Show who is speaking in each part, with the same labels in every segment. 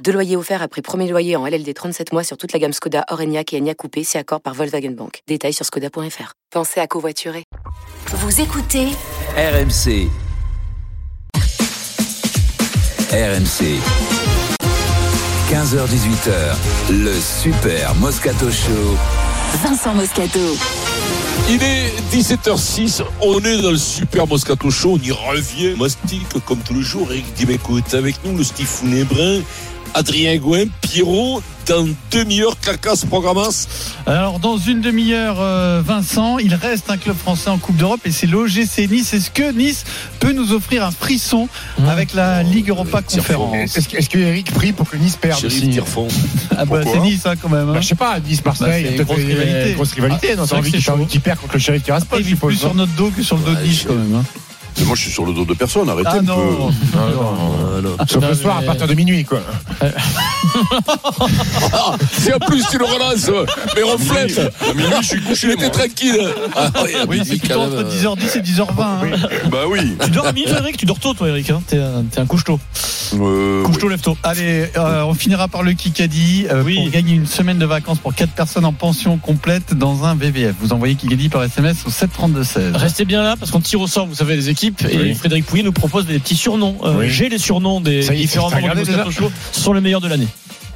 Speaker 1: Deux loyers offerts après premier loyer en LLD 37 mois sur toute la gamme Skoda, Orenia et Enya Coupé, c'est accord par Volkswagen Bank. Détails sur skoda.fr. Pensez à covoiturer.
Speaker 2: Vous écoutez
Speaker 3: RMC. RMC. 15h18h, le Super Moscato Show.
Speaker 2: Vincent Moscato.
Speaker 4: Il est 17h06, on est dans le super Moscato Show, on y revient. Mastic, comme tous les jours, Eric Dimeco est avec nous, le Steve Brun, Adrien Gouin, Pierrot, dans demi-heure, Cacas Programas.
Speaker 5: Alors, dans une demi-heure, euh, Vincent, il reste un club français en Coupe d'Europe et c'est l'OGC Nice. Est-ce que Nice peut nous offrir un frisson
Speaker 6: Mmh.
Speaker 5: avec la Ligue Europa Conférence
Speaker 6: Est-ce que, est-ce que Eric prie pour que Nice perde.
Speaker 5: Ah bah, c'est Nice hein, quand même. hein.
Speaker 6: Bah, je sais pas, Nice
Speaker 5: Bah,
Speaker 6: Marseille,
Speaker 5: c'est
Speaker 6: il y a
Speaker 5: une grosse
Speaker 6: peut-être
Speaker 5: rivalité.
Speaker 6: grosse rivalité.
Speaker 5: Ah,
Speaker 6: non, envie qu'il perd contre le shérif Tiraspol,
Speaker 5: il
Speaker 6: je
Speaker 5: vit plus sur notre dos que sur le dos de Nice quand même. hein.
Speaker 4: Mais moi, je suis sur le dos de personne, arrêtez
Speaker 5: Ah
Speaker 4: un
Speaker 5: non,
Speaker 4: peu.
Speaker 6: Sauf
Speaker 5: Non,
Speaker 6: le soir à partir de minuit, quoi.
Speaker 4: Ah, si en plus tu le relances, mais reflète. À minuit, je suis couché, était tranquille. Ah, oui, à
Speaker 5: Oui,
Speaker 4: minuit,
Speaker 5: c'est plutôt
Speaker 4: quand même.
Speaker 5: entre 10h10 et 10h20. hein.
Speaker 4: Bah oui.
Speaker 7: Tu dors à minuit, Eric? Tu dors tôt, toi, Eric. Hein? T'es un, t'es un couche-tôt.
Speaker 4: Euh,
Speaker 7: Couche-tôt, lève-tôt.
Speaker 5: Allez, euh, on finira par le Kikadi euh,
Speaker 7: Oui.
Speaker 5: pour gagner une semaine de vacances pour 4 personnes en pension complète dans un VVF. Vous envoyez Kikadi par SMS au 732-16.
Speaker 7: Restez bien là parce qu'on tire au sort, vous savez, les équipes. Et. Frédéric Pouillet nous propose des petits surnoms. Euh,
Speaker 6: Oui.
Speaker 7: J'ai les surnoms des
Speaker 6: Ça y est,
Speaker 7: différents membres du
Speaker 6: regardé
Speaker 7: Moscato Show. Ce sont les meilleurs de l'année.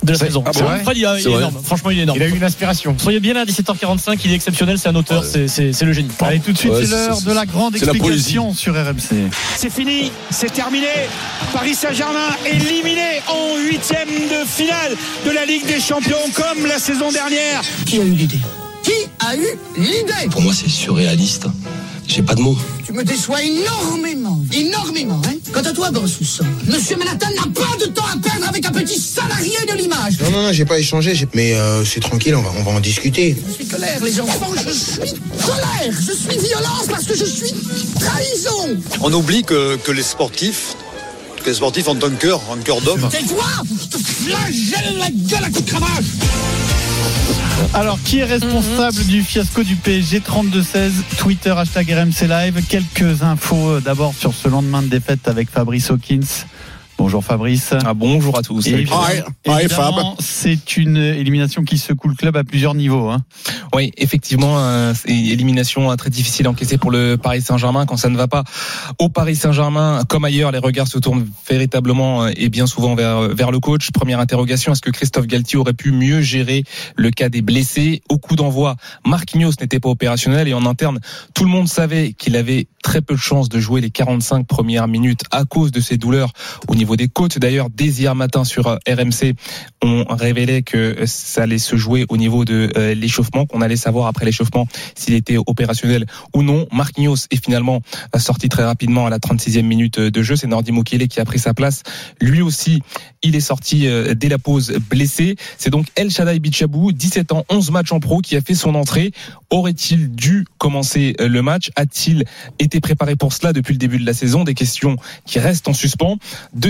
Speaker 7: De la saison.
Speaker 6: ah bon
Speaker 7: Fred, il, a- il
Speaker 4: C'est
Speaker 7: est
Speaker 4: vrai.
Speaker 7: énorme. Franchement, il est énorme.
Speaker 6: Il a eu une inspiration.
Speaker 7: Soyez bien là à 17h45, il est exceptionnel, c'est un auteur,
Speaker 4: Ouais.
Speaker 7: c'est- le génie.
Speaker 5: Allez, tout de suite,
Speaker 4: Ouais,
Speaker 5: c'est l'heure de la grande
Speaker 4: la
Speaker 5: explication sur RMC.
Speaker 8: C'est fini, c'est terminé. Paris Saint-Germain éliminé en huitième de finale de la Ligue des Champions comme la saison dernière.
Speaker 9: Qui a eu l'idée? Qui a eu l'idée?
Speaker 10: Pour moi, c'est surréaliste. J'ai pas de mots.
Speaker 9: Tu me déçois énormément, énormément, hein Quant à toi, Borsus, Monsieur Manhattan n'a pas de temps à perdre avec un petit salarié de l'image.
Speaker 11: Non, non, non, j'ai pas échangé, mais euh, c'est tranquille, on va, on va en discuter.
Speaker 9: Je suis colère, les enfants, je suis colère, je suis violence parce que je suis trahison.
Speaker 10: On oublie que, que les sportifs, que les sportifs ont un cœur, un cœur d'homme.
Speaker 9: Tais-toi, je te flagelle la gueule à coups de cravache.
Speaker 5: Alors, qui est responsable du fiasco du PSG 32-16 Twitter, hashtag RMC Live? Quelques infos euh, d'abord sur ce lendemain de défaite avec Fabrice Hawkins. Bonjour Fabrice.
Speaker 7: Ah, bonjour à tous.
Speaker 5: Et évidemment,
Speaker 4: Hi. Hi,
Speaker 5: évidemment, c'est une élimination qui secoue le club à plusieurs niveaux. Hein.
Speaker 12: Oui, effectivement, euh, c'est une élimination euh, très difficile à encaisser pour le Paris Saint-Germain. Quand ça ne va pas au Paris Saint-Germain, comme ailleurs, les regards se tournent véritablement euh, et bien souvent vers, vers le coach. Première interrogation, est-ce que Christophe Galtier aurait pu mieux gérer le cas des blessés? Au coup d'envoi, Marquinhos n'était pas opérationnel et en interne, tout le monde savait qu'il avait très peu de chances de jouer les 45 premières minutes à cause de ses douleurs au niveau des côtes. D'ailleurs, dès hier matin sur euh, RMC, on révélait que ça allait se jouer au niveau de euh, l'échauffement, qu'on allait savoir après l'échauffement s'il était opérationnel ou non. Marquinhos est finalement euh, sorti très rapidement à la 36e minute de jeu. C'est Nordi Mukele qui a pris sa place. Lui aussi, il est sorti euh, dès la pause blessé. C'est donc El Shaddai Bichabou, 17 ans, 11 matchs en pro, qui a fait son entrée. Aurait-il dû commencer euh, le match? A-t-il été préparé pour cela depuis le début de la saison? Des questions qui restent en suspens.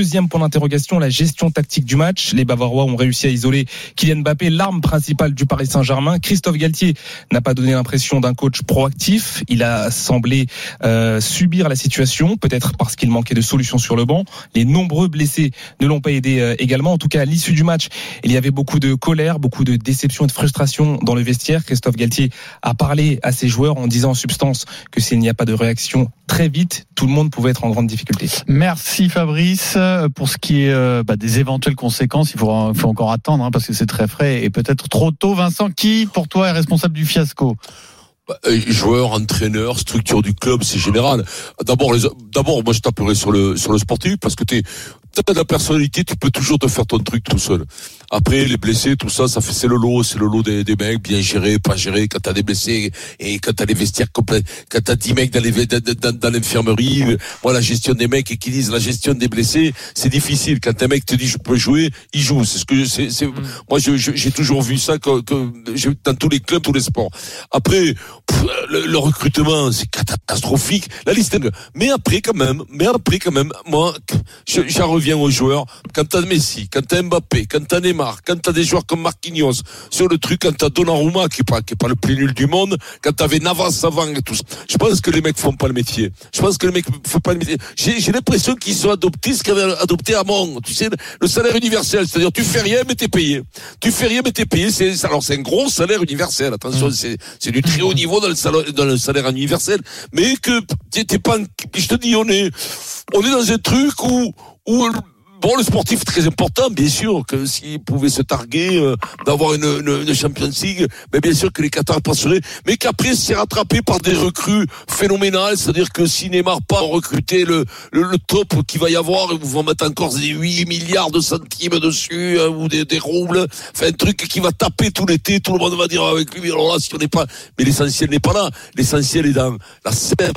Speaker 12: Deuxième point d'interrogation, la gestion tactique du match. Les Bavarois ont réussi à isoler Kylian Mbappé, l'arme principale du Paris Saint-Germain. Christophe Galtier n'a pas donné l'impression d'un coach proactif. Il a semblé euh, subir la situation, peut-être parce qu'il manquait de solutions sur le banc. Les nombreux blessés ne l'ont pas aidé euh, également. En tout cas, à l'issue du match, il y avait beaucoup de colère, beaucoup de déception et de frustration dans le vestiaire. Christophe Galtier a parlé à ses joueurs en disant en substance que s'il n'y a pas de réaction très vite, tout le monde pouvait être en grande difficulté.
Speaker 5: Merci Fabrice. Euh, Pour ce qui est euh, bah, des éventuelles conséquences, il faut, encore attendre hein, parce que c'est très frais et peut-être trop tôt. Vincent, qui pour toi est responsable du fiasco?
Speaker 4: Joueur, entraîneur, structure du club, c'est général. D'abord, les, d'abord, moi, je taperai sur le sur le sportif parce que t'es t'as de la personnalité, tu peux toujours te faire ton truc tout seul. Après, les blessés, tout ça, ça fait c'est le lot, c'est le lot des, des mecs, bien gérés, pas gérés. Quand t'as des blessés et quand t'as les vestiaires complets, quand t'as 10 mecs dans les dans, dans, l'infirmerie, euh, moi la gestion des mecs et qui disent la gestion des blessés, c'est difficile. Quand un mec te dit je peux jouer, il joue. C'est ce que c'est. c'est moi, j'ai toujours vu ça que, que dans tous les clubs, tous les sports. Après, le, le recrutement, c'est catastrophique. La liste. Mais après, quand même, mais après, quand même, moi, je- j'en reviens aux joueurs. Quand t'as Messi, quand t'as Mbappé, quand t'as Neymar, quand t'as des joueurs comme Marquinhos, sur le truc, quand t'as Donnarumma, qui est pas, qui est pas le plus nul du monde, quand t'avais Navas avant et tout ça. Je pense que les mecs font pas le métier. Je pense que les mecs font pas le métier. J'ai, l'impression qu'ils sont adoptés ce qu'avait adopté Hamon. Tu sais, le salaire universel. C'est-à-dire, tu fais rien, mais t'es payé. Tu fais rien, mais t'es payé. C'est, alors, c'est un gros salaire universel. Attention, c'est, c'est du très haut niveau dans le salaire, dans le salaire universel. Mais que, t'es pas, je te dis, on est, on est dans un truc où, où, Bon, le sportif très important, bien sûr, que s'il pouvait se targuer euh, d'avoir une, une, une Champions League, mais bien sûr que les Qatars passeraient, mais qu'après c'est rattrapé par des recrues phénoménales, c'est-à-dire que si Neymar pas recruter le, le, le top qu'il va y avoir, ils vont mettre encore des 8 milliards de centimes dessus, hein, ou des, des roubles, enfin un truc qui va taper tout l'été, tout le monde va dire avec lui, alors là, si on n'est pas, mais l'essentiel n'est pas là, l'essentiel est dans la sève,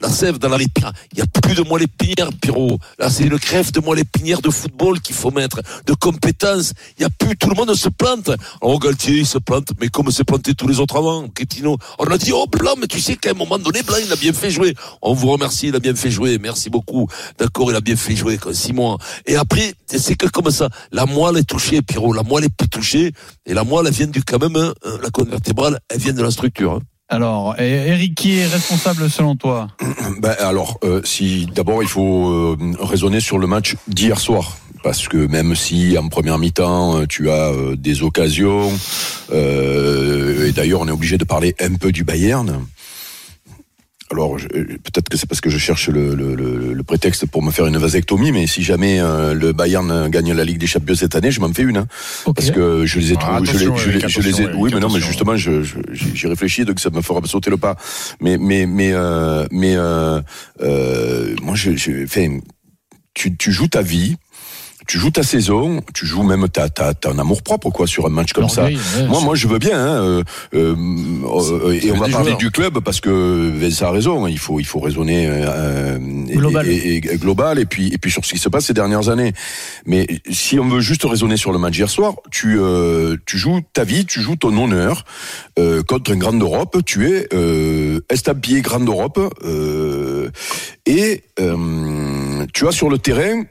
Speaker 4: la sève dans la lépinière, il y a plus de moelle épinière, Pierrot, là c'est une crève de moelle épinière de football qu'il faut mettre, de compétences. Il y a plus, tout le monde se plante. Oh, Galtier, il se plante, mais comme s'est planté tous les autres avant. On a dit, oh, Blanc, mais tu sais qu'à un moment donné, Blanc, il a bien fait jouer. On vous remercie, il a bien fait jouer. Merci beaucoup. D'accord, il a bien fait jouer, quoi, six mois. Et après, c'est que comme ça, la moelle est touchée, Pierrot, la moelle est plus touchée. Et la moelle, elle vient du, quand même, hein, la colonne vertébrale, elle vient de la structure. hein.
Speaker 5: Alors, et- Eric, qui est responsable selon toi
Speaker 13: Ben, alors, euh, si d'abord il faut euh, raisonner sur le match d'hier soir. Parce que même si en première mi-temps euh, tu as des occasions, et d'ailleurs on est obligé de parler un peu du Bayern. Alors je- euh, peut-être que c'est parce que je cherche le, le- le- le prétexte pour me faire une vasectomie, mais si jamais euh, le Bayern gagne la Ligue des Champions cette année, je m'en fais une. hein. Parce que je les ai
Speaker 6: Ah,
Speaker 13: trouvés, je je les- je les ai, oui, mais non, mais justement, je, je- j'y j'y réfléchis, donc ça me fera sauter le pas. Mais, mais, mais, euh, mais, euh, euh, moi, je, je, enfin, tu, tu joues ta vie. Tu joues ta saison, tu joues même ta, ta, ton amour propre quoi sur un match comme ça.
Speaker 7: Ouais,
Speaker 13: moi, moi, je veux bien. Hein, euh, euh, euh, et on va parler
Speaker 4: joueurs.
Speaker 13: du club parce que Vincent a raison. Il faut, il faut raisonner euh,
Speaker 7: Global.
Speaker 13: Et, et- et global et puis et puis sur ce qui se passe ces dernières années. Mais si on veut juste raisonner sur le match hier soir, tu euh, tu joues ta vie, tu joues ton honneur euh, contre un grand d'Europe. Tu es euh, estampillé grand d'Europe euh, et tu as sur le terrain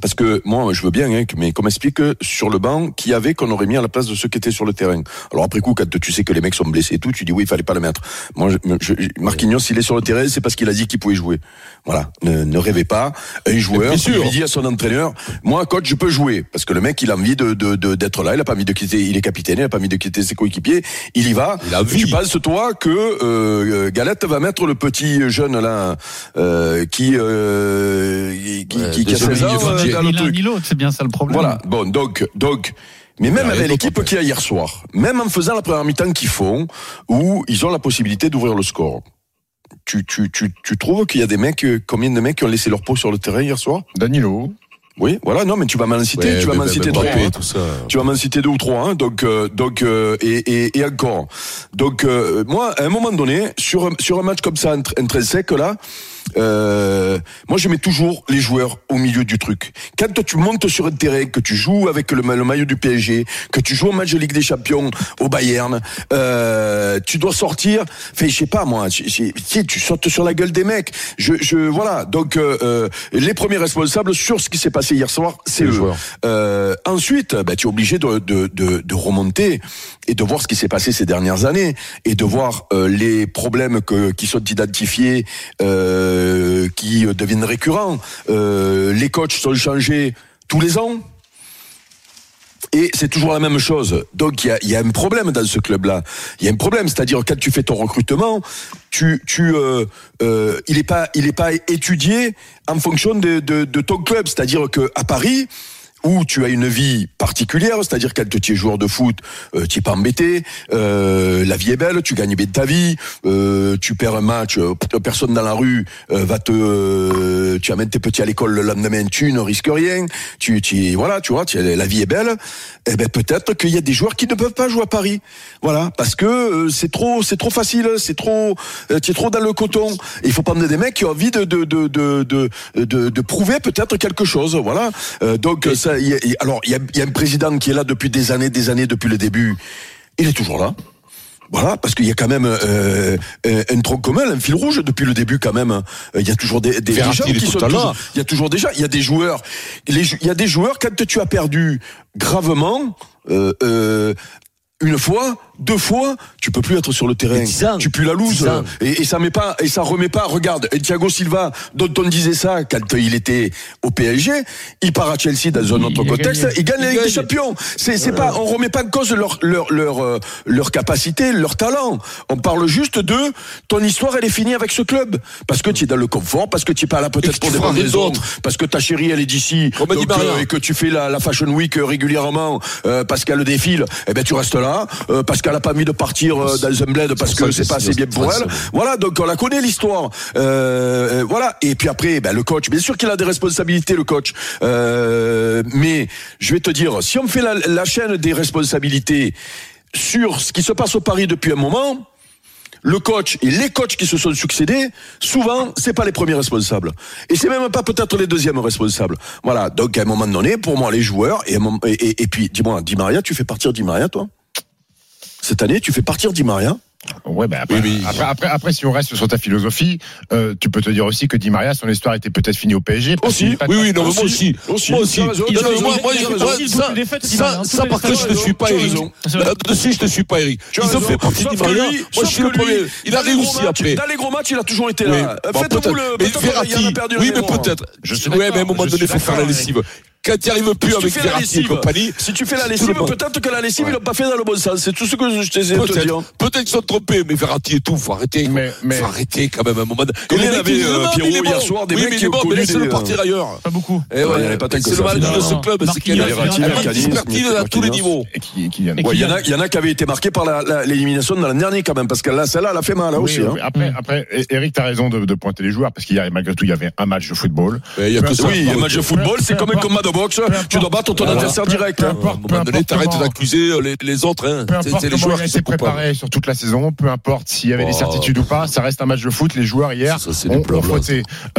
Speaker 13: parce que moi, je veux bien, hein, mais qu'on m'explique sur le banc qui y avait qu'on aurait mis à la place de ceux qui étaient sur le terrain. Alors après coup, quand tu sais que les mecs sont blessés et tout, tu dis oui, il fallait pas le mettre. Moi, je, je- Marquinhos, s'il est sur le terrain, c'est parce qu'il a dit qu'il pouvait jouer. Voilà, ne, ne rêvez pas. Un joueur lui dit à son entraîneur, moi, coach, je peux jouer, parce que le mec, il a envie de d'être là, il a pas envie de quitter, il est capitaine, il a pas envie de quitter ses coéquipiers, il y va.
Speaker 4: Il a.
Speaker 13: Tu penses toi que euh, Galette va mettre le petit jeune là euh, qui euh, qui,
Speaker 4: Ouais,
Speaker 13: qui, qui a
Speaker 4: deuxième
Speaker 13: 16 ans
Speaker 4: ligne
Speaker 13: euh,
Speaker 4: budget.
Speaker 13: dans le
Speaker 5: Ni l'un
Speaker 13: truc.
Speaker 5: ni l'autre, c'est bien ça le problème.
Speaker 13: Voilà. Bon, donc, donc, mais même avec l'équipe qu'il y a hier soir, même en faisant la première mi-temps qu'ils font, où ils ont la possibilité d'ouvrir le score. Tu, tu, tu, tu trouves qu'il y a des mecs, euh, combien de mecs qui ont laissé leur peau sur le terrain hier soir?
Speaker 6: Danilo.
Speaker 13: Oui, voilà, non, mais tu vas m'en citer,
Speaker 4: Ouais,
Speaker 13: tu vas m'en citer trois.
Speaker 4: Mbappé,
Speaker 13: hein. Tu vas m'en citer deux ou trois, hein, donc, euh, donc, euh, et, et, et encore. Donc, euh, moi, à un moment donné, sur, un- sur un match comme ça, intr- intrinsèque, là, euh, moi, je mets toujours les joueurs au milieu du truc. Quand toi, tu montes sur un terrain, que tu joues avec le, ma- le maillot du PSG, que tu joues au match de Ligue des Champions au Bayern, euh, tu dois sortir. Enfin, je sais pas moi. tu tu sautes sur la gueule des mecs. Je, je voilà. Donc, euh, euh, les premiers responsables sur ce qui s'est passé hier soir, c'est eux.
Speaker 4: joueurs.
Speaker 13: Euh, ensuite, bah, tu es obligé de, de, de, de remonter et de voir ce qui s'est passé ces dernières années et de voir les problèmes que, qui sont identifiés, euh, qui euh, deviennent récurrents. Euh, les coachs sont changés tous les ans. Et c'est toujours la même chose. Donc il y a, un problème dans ce club-là. Il y a un problème, c'est-à-dire quand tu fais ton recrutement, tu, tu, euh, il est pas, il est pas étudié en fonction de, de, de ton club. C'est-à-dire que à Paris, où tu as une vie particulière, c'est-à-dire quand tu es joueur de foot, euh, tu es pas embêté, euh, la vie est belle, tu gagnes bien ta vie, euh, tu perds un match, euh, personne dans la rue euh, va te, euh, tu amènes tes petits à l'école le lendemain, tu ne risques rien, tu, tu voilà, tu vois, tu, la vie est belle. Eh ben peut-être qu'il y a des joueurs qui ne peuvent pas jouer à Paris, voilà, parce que euh, c'est trop, c'est trop facile, c'est trop, euh, tu es trop dans le coton. Il faut prendre des mecs qui ont envie de de de de de, de, de prouver peut-être quelque chose, voilà. Euh, donc ça, il y a- alors il y a, il y a un président qui est là depuis des années, des années depuis le début. Il est toujours là. Voilà, parce qu'il y a quand même euh, un, un tronc commun, un fil rouge depuis le début quand même. Il y a toujours des, des, des gens qui sont toujours- Il y a toujours déjà, il y a des joueurs. les Il y a des joueurs quand tu as perdu gravement. Euh, euh, une fois, deux fois, tu peux plus être sur le terrain. Tu pues la loose. Et, et ça met pas, et ça remet pas. Regarde, Thiago Silva, dont on disait ça quand il était au PSG, il part à Chelsea dans un autre contexte, il gagne la Ligue des. Champions. C'est, c'est pas, on remet pas en cause leur, leur, leur, euh, leur capacité, leur talent. On parle juste de ton histoire, elle est finie avec ce club. Parce que tu es dans le confort, parce que tu es pas là peut-être pour
Speaker 4: tu
Speaker 13: des
Speaker 4: d'autre.
Speaker 13: parce que ta chérie, elle est d'ici, donc,
Speaker 4: Maria.
Speaker 13: et que tu fais la, la Fashion Week euh, régulièrement, euh, parce qu'elle défile, eh ben tu restes là, euh, parce qu'elle a pas mis de partir euh, dans un bled parce que c'est pas assez bien pour elle. Voilà, donc on la connaît l'histoire. Euh, euh, voilà. Et puis après, ben, le coach, bien sûr qu'il a des responsabilités, le coach. Euh, mais je vais te dire, si on fait la, la chaîne des responsabilités sur ce qui se passe au Paris depuis un moment, le coach et les coachs qui se sont succédés, souvent, c'est pas les premiers responsables. Et c'est même pas peut-être les deuxièmes responsables. Voilà. Donc, à un moment donné, pour moi, les joueurs, et- et puis, dis-moi, Di Maria, tu fais partir Di Maria, toi? Cette année, tu fais partir Di Maria?
Speaker 6: Ouais, bah après,
Speaker 4: Oui, mais-
Speaker 6: après, après, après, si on reste sur ta philosophie, euh, tu peux te dire aussi que Di Maria, son histoire était peut-être finie au PSG.
Speaker 13: Aussi.
Speaker 4: Oui, oui, non, moi aussi.
Speaker 13: Aussi.
Speaker 4: Moi aussi. Moi, ça,
Speaker 7: Di
Speaker 4: ça, ça, par contre, je ne suis pas Eric. Là-dessus, je ne suis pas Eric. Ils ont fait partie
Speaker 13: que
Speaker 4: Maria. Moi, je suis le premier. Il a
Speaker 13: dans les gros
Speaker 4: réussi
Speaker 13: matchs-
Speaker 4: après.
Speaker 13: Dans les gros matchs, il a toujours été
Speaker 4: Oui,
Speaker 13: là.
Speaker 4: bon,
Speaker 13: Faites-vous
Speaker 4: peut-être.
Speaker 13: le.
Speaker 4: Mais
Speaker 13: peut-être
Speaker 4: Verratti, oui, mais peut-être.
Speaker 6: Je suis
Speaker 4: Ouais, mais à un moment donné, il faut faire la lessive. Quand tu n'y arrives plus
Speaker 13: Si tu
Speaker 4: avec
Speaker 13: fais la
Speaker 4: Verratti et compagnie.
Speaker 13: si tu fais la lessive, peut-être que la lessive, ils l'ont pas fait dans le bon sens. C'est tout ce que je t'essaie de te dire.
Speaker 4: Peut-être, qu'ils sont trompés, mais Verratti et tout, faut arrêter.
Speaker 6: Mais- mais-
Speaker 4: Faut arrêter quand même à un moment. Et les
Speaker 13: il avait, euh, Pierrot, hier soir, des
Speaker 4: Oui,
Speaker 13: mecs qui ont
Speaker 4: bon,
Speaker 13: connu des, euh,
Speaker 4: partir ailleurs.
Speaker 7: Pas beaucoup.
Speaker 4: Eh
Speaker 13: Ouais,
Speaker 4: ouais,
Speaker 13: il y en avait pas tant que
Speaker 4: c'est le mal de ce club, c'est qu'il y a dispertil à tous les niveaux.
Speaker 6: Et.
Speaker 7: Et
Speaker 13: Ouais, il y en a, qui avaient été marqués par l'élimination de l'an dernier quand même, parce que là, celle-là, elle a fait mal, là aussi. hein.
Speaker 6: Après, après, Eric, t'as raison de, pointer les joueurs parce qu'il y a malgré tout, il y avait un match de football.
Speaker 13: Oui, un match de football, c'est comme un combat de boxe. Tu dois battre ton adversaire direct.
Speaker 6: Peu
Speaker 13: hein.
Speaker 6: Peu importe
Speaker 4: t'arrêtes d'accuser les, les autres. Hein.
Speaker 6: Peu
Speaker 4: C'est les joueurs
Speaker 6: il a été préparé sur toute la saison, peu importe s'il y avait des
Speaker 4: Oh.
Speaker 6: certitudes ou pas, ça reste un match de foot. Les joueurs hier
Speaker 4: Ça, c'est des
Speaker 6: ont, ont.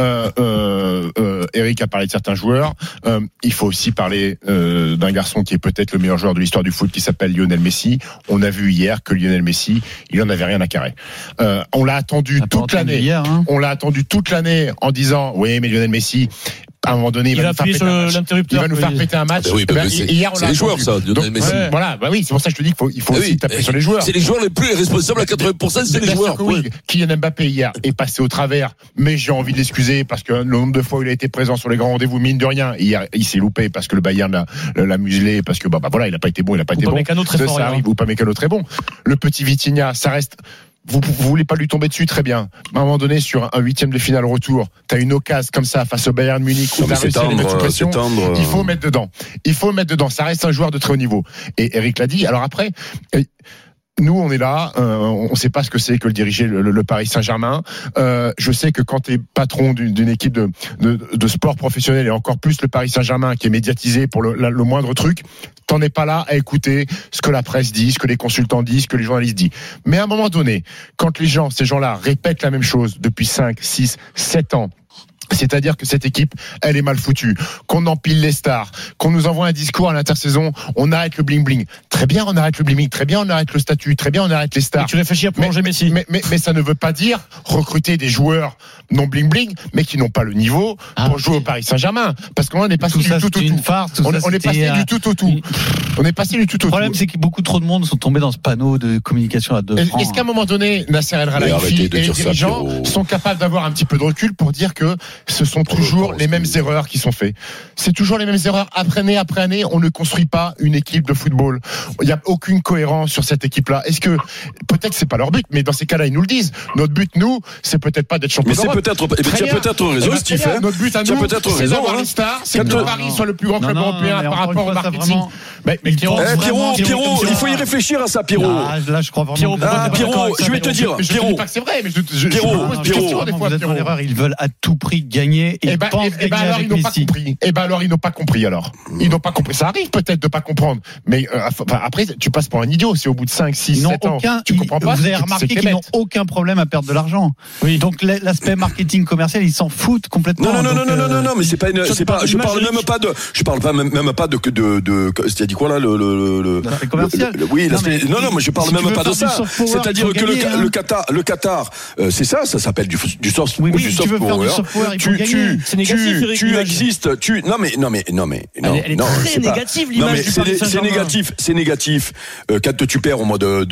Speaker 6: Euh, euh, euh, Eric a parlé de certains joueurs. Euh, il faut aussi parler euh, d'un garçon qui est peut-être le meilleur joueur de l'histoire du foot, qui s'appelle Lionel Messi. On a vu hier que Lionel Messi, il en avait rien à carrer. Euh, on l'a attendu toute l'année.
Speaker 5: hier, hein.
Speaker 6: On l'a attendu toute l'année en disant oui, mais Lionel Messi. À un moment donné, il,
Speaker 7: Il
Speaker 6: va
Speaker 7: a
Speaker 6: nous faire
Speaker 7: appuyé
Speaker 6: péter
Speaker 7: sur
Speaker 6: un match. Il va nous faire péter un match.
Speaker 4: Ah oui,
Speaker 6: Eh
Speaker 4: ben, c'est- les joueurs, ça,
Speaker 6: Donc, ouais, Voilà, bah oui, c'est pour ça que je te dis qu'il faut, il faut
Speaker 4: Eh
Speaker 6: aussi
Speaker 4: oui,
Speaker 6: taper sur les joueurs.
Speaker 4: C'est les joueurs les plus responsables à 80%, c'est les joueurs.
Speaker 6: que oui.
Speaker 4: Ouais.
Speaker 6: Kylian Mbappé hier est passé au travers, mais j'ai envie de l'excuser parce que le nombre de fois où il a été présent sur les grands rendez-vous, mine de rien, hier il s'est loupé parce que le Bayern l'a, l'a muselé, parce que bah, bah, voilà, il a pas été bon, il a pas été bon.
Speaker 7: Upamecano très
Speaker 6: Ça,
Speaker 7: fort,
Speaker 6: ça
Speaker 7: hier,
Speaker 6: arrive, ou pas Mécano très bon. Le petit Vitinha, ça reste. Vous, vous voulez pas lui tomber dessus, très bien. À un moment donné, sur un huitième de finale retour, t'as une occasion comme ça face au Bayern Munich où t'as réussi à les mettre
Speaker 13: tendre,
Speaker 6: pression.
Speaker 13: tendre.
Speaker 6: Il faut mettre dedans. Il faut mettre dedans. Ça reste un joueur de très haut niveau. Et Eric l'a dit. Alors après, euh, nous, on est là, euh, on ne sait pas ce que c'est que le diriger le, Paris Saint-Germain. Euh, je sais que quand tu es patron d'une équipe de, sport professionnel et encore plus le Paris Saint-Germain qui est médiatisé pour le, le moindre truc, t'en es pas là à écouter ce que la presse dit, ce que les consultants disent, ce que les journalistes disent. Mais à un moment donné, quand les gens, ces gens-là, répètent la même chose depuis 5, 6, 7 ans, c'est-à-dire que cette équipe, elle est mal foutue, qu'on empile les stars, qu'on nous envoie un discours à l'intersaison, on arrête le bling-bling. Très bien, on arrête le bling-bling, très bien, on arrête le statut, très bien, on arrête les stars.
Speaker 7: Et tu réfléchis à
Speaker 6: Mais,
Speaker 7: prolonger Messi.
Speaker 6: mais, mais, mais ça ne veut pas dire recruter des joueurs non bling-bling, mais qui n'ont pas le niveau
Speaker 5: Ah,
Speaker 6: pour jouer au Paris Saint-Germain. Parce qu'on n'est pas
Speaker 5: Tout
Speaker 6: du
Speaker 5: ça,
Speaker 6: tout au
Speaker 5: une
Speaker 6: tout.
Speaker 5: farce. tout
Speaker 6: On,
Speaker 5: ça,
Speaker 6: est- on est
Speaker 5: c'était,
Speaker 6: passé
Speaker 5: euh,
Speaker 6: du tout au tout. On est passé du tout au
Speaker 5: Le problème,
Speaker 6: tout.
Speaker 5: c'est que beaucoup trop de monde sont tombés dans ce panneau de communication à deux.
Speaker 6: Est-ce qu'à un moment donné, Nasser El
Speaker 4: Mais
Speaker 6: Khelaifi
Speaker 4: arrêtez
Speaker 6: et les dirigeants sont capables d'avoir un petit peu de recul pour dire que ce sont toujours les mêmes erreurs qui sont faites C'est toujours les mêmes erreurs. Après année après année, on ne construit pas une équipe de football. Il n'y a aucune cohérence sur cette équipe-là. Est-ce que peut-être que c'est pas leur but, mais dans ces cas-là, ils nous le disent. Notre but, nous, c'est peut-être pas d'être champion
Speaker 13: Mais c'est peut-être, eh ben, tu as peut-être
Speaker 6: Eh
Speaker 13: raison,
Speaker 6: ben,
Speaker 13: Steve. hein.
Speaker 6: Notre but à nous,
Speaker 13: peut-être
Speaker 6: c'est d'avoir
Speaker 13: hein.
Speaker 6: les stars, c'est que Paris soit le plus grand club
Speaker 5: non,
Speaker 6: européen
Speaker 5: mais
Speaker 6: par rapport
Speaker 5: une
Speaker 6: au marketing. Mais, mais
Speaker 5: Pierrot,
Speaker 13: Eh,
Speaker 5: Vraiment,
Speaker 13: Pierrot,
Speaker 5: Pierrot,
Speaker 13: Pierrot,
Speaker 5: Pierrot.
Speaker 13: il faut y réfléchir à ça, Pierrot.
Speaker 5: Ah, là, je crois vraiment.
Speaker 7: Pierrot,
Speaker 13: Ah, je vais te dire, Pierrot.
Speaker 6: pas que c'est vrai, mais je, je, je
Speaker 13: Pierrot,
Speaker 6: pose des
Speaker 13: Pierrot.
Speaker 5: Ils veulent à tout prix Gagner et
Speaker 6: Eh ben,
Speaker 5: pense
Speaker 6: eh- eh ben
Speaker 5: gagner
Speaker 6: alors
Speaker 5: avec
Speaker 6: ils n'ont pas compris. Eh ben alors ils n'ont pas compris alors. Ils n'ont pas compris. Ça arrive peut-être de pas comprendre, mais euh, enfin, après tu passes pour un idiot. C'est au bout de 5, 6,
Speaker 5: Ils n'ont
Speaker 6: 7 ans.
Speaker 5: aucun,
Speaker 6: tu comprends pas.
Speaker 5: vous avez remarqué qu'ils n'ont aucun problème à perdre de l'argent.
Speaker 7: Oui.
Speaker 5: Donc l'aspect marketing commercial, ils s'en foutent complètement.
Speaker 13: Non, non, non, non, non,
Speaker 5: euh,
Speaker 13: non, non, mais c'est pas une,
Speaker 5: tu
Speaker 13: c'est pas, je parle même pas de, je parle pas même, même pas de, de, de, de c'est dit quoi là, le, le, le,
Speaker 5: L'aspect commercial.
Speaker 13: le- le- oui,
Speaker 5: Non, mais
Speaker 13: non, non, mais je parle
Speaker 5: si tu
Speaker 13: même pas de ça. C'est-à-dire que le,
Speaker 5: gagner, hein.
Speaker 13: Qatar, le Qatar, euh, c'est ça, ça s'appelle du, du soft,
Speaker 5: Oui,
Speaker 13: du
Speaker 5: si
Speaker 13: soft
Speaker 5: tu
Speaker 13: power. Tu, tu,
Speaker 7: C'est négatif,
Speaker 13: tu, tu existes, tu, non mais, non mais, non mais, non.
Speaker 7: Elle est- elle est
Speaker 13: non,
Speaker 7: très négative, l'image
Speaker 13: c'est négatif, c'est négatif. Euh, quand tu perds au mois de,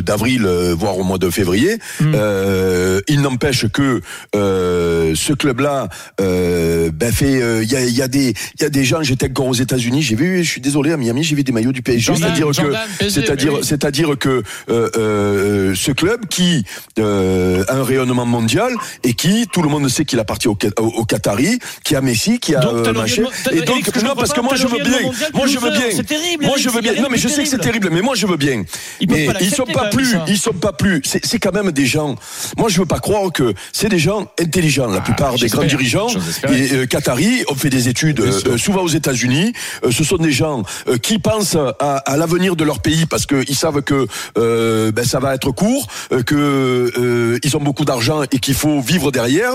Speaker 13: d'avril, euh, voire au mois de février,
Speaker 7: Hmm.
Speaker 13: euh, il n'empêche que euh, ce club-là, euh, ben fait, euh, il y, a, y a des, il y a des gens. J'étais encore aux États-Unis, j'ai vu, je suis désolé, à Miami, j'ai vu des maillots du PSG. C'est-à-dire que, c'est-à-dire,
Speaker 7: oui.
Speaker 13: c'est-à-dire que ce club qui euh, a un rayonnement mondial et qui, tout le monde sait qu'il appartient au, au, au Qatari, qui a Messi, qui a
Speaker 7: Donc,
Speaker 13: euh, machin. Et donc, non, parce que moi je veux bien, moi je veux bien.
Speaker 7: C'est terrible,
Speaker 13: Moi je veux bien. Non, mais je sais que c'est
Speaker 7: terrible.
Speaker 13: mais moi je veux bien. Mais ils sont pas plus, ils sont pas plus. C'est quand même des gens. Moi je veux pas croire que c'est des gens intelligents. La plupart des grands dirigeants et, euh, qataris ont fait des études euh, souvent aux États-Unis. Euh, ce sont des gens euh, qui pensent à, à l'avenir de leur pays parce qu'ils savent que euh, ben, ça va être court, euh, que euh, ils ont beaucoup d'argent et qu'il faut vivre derrière.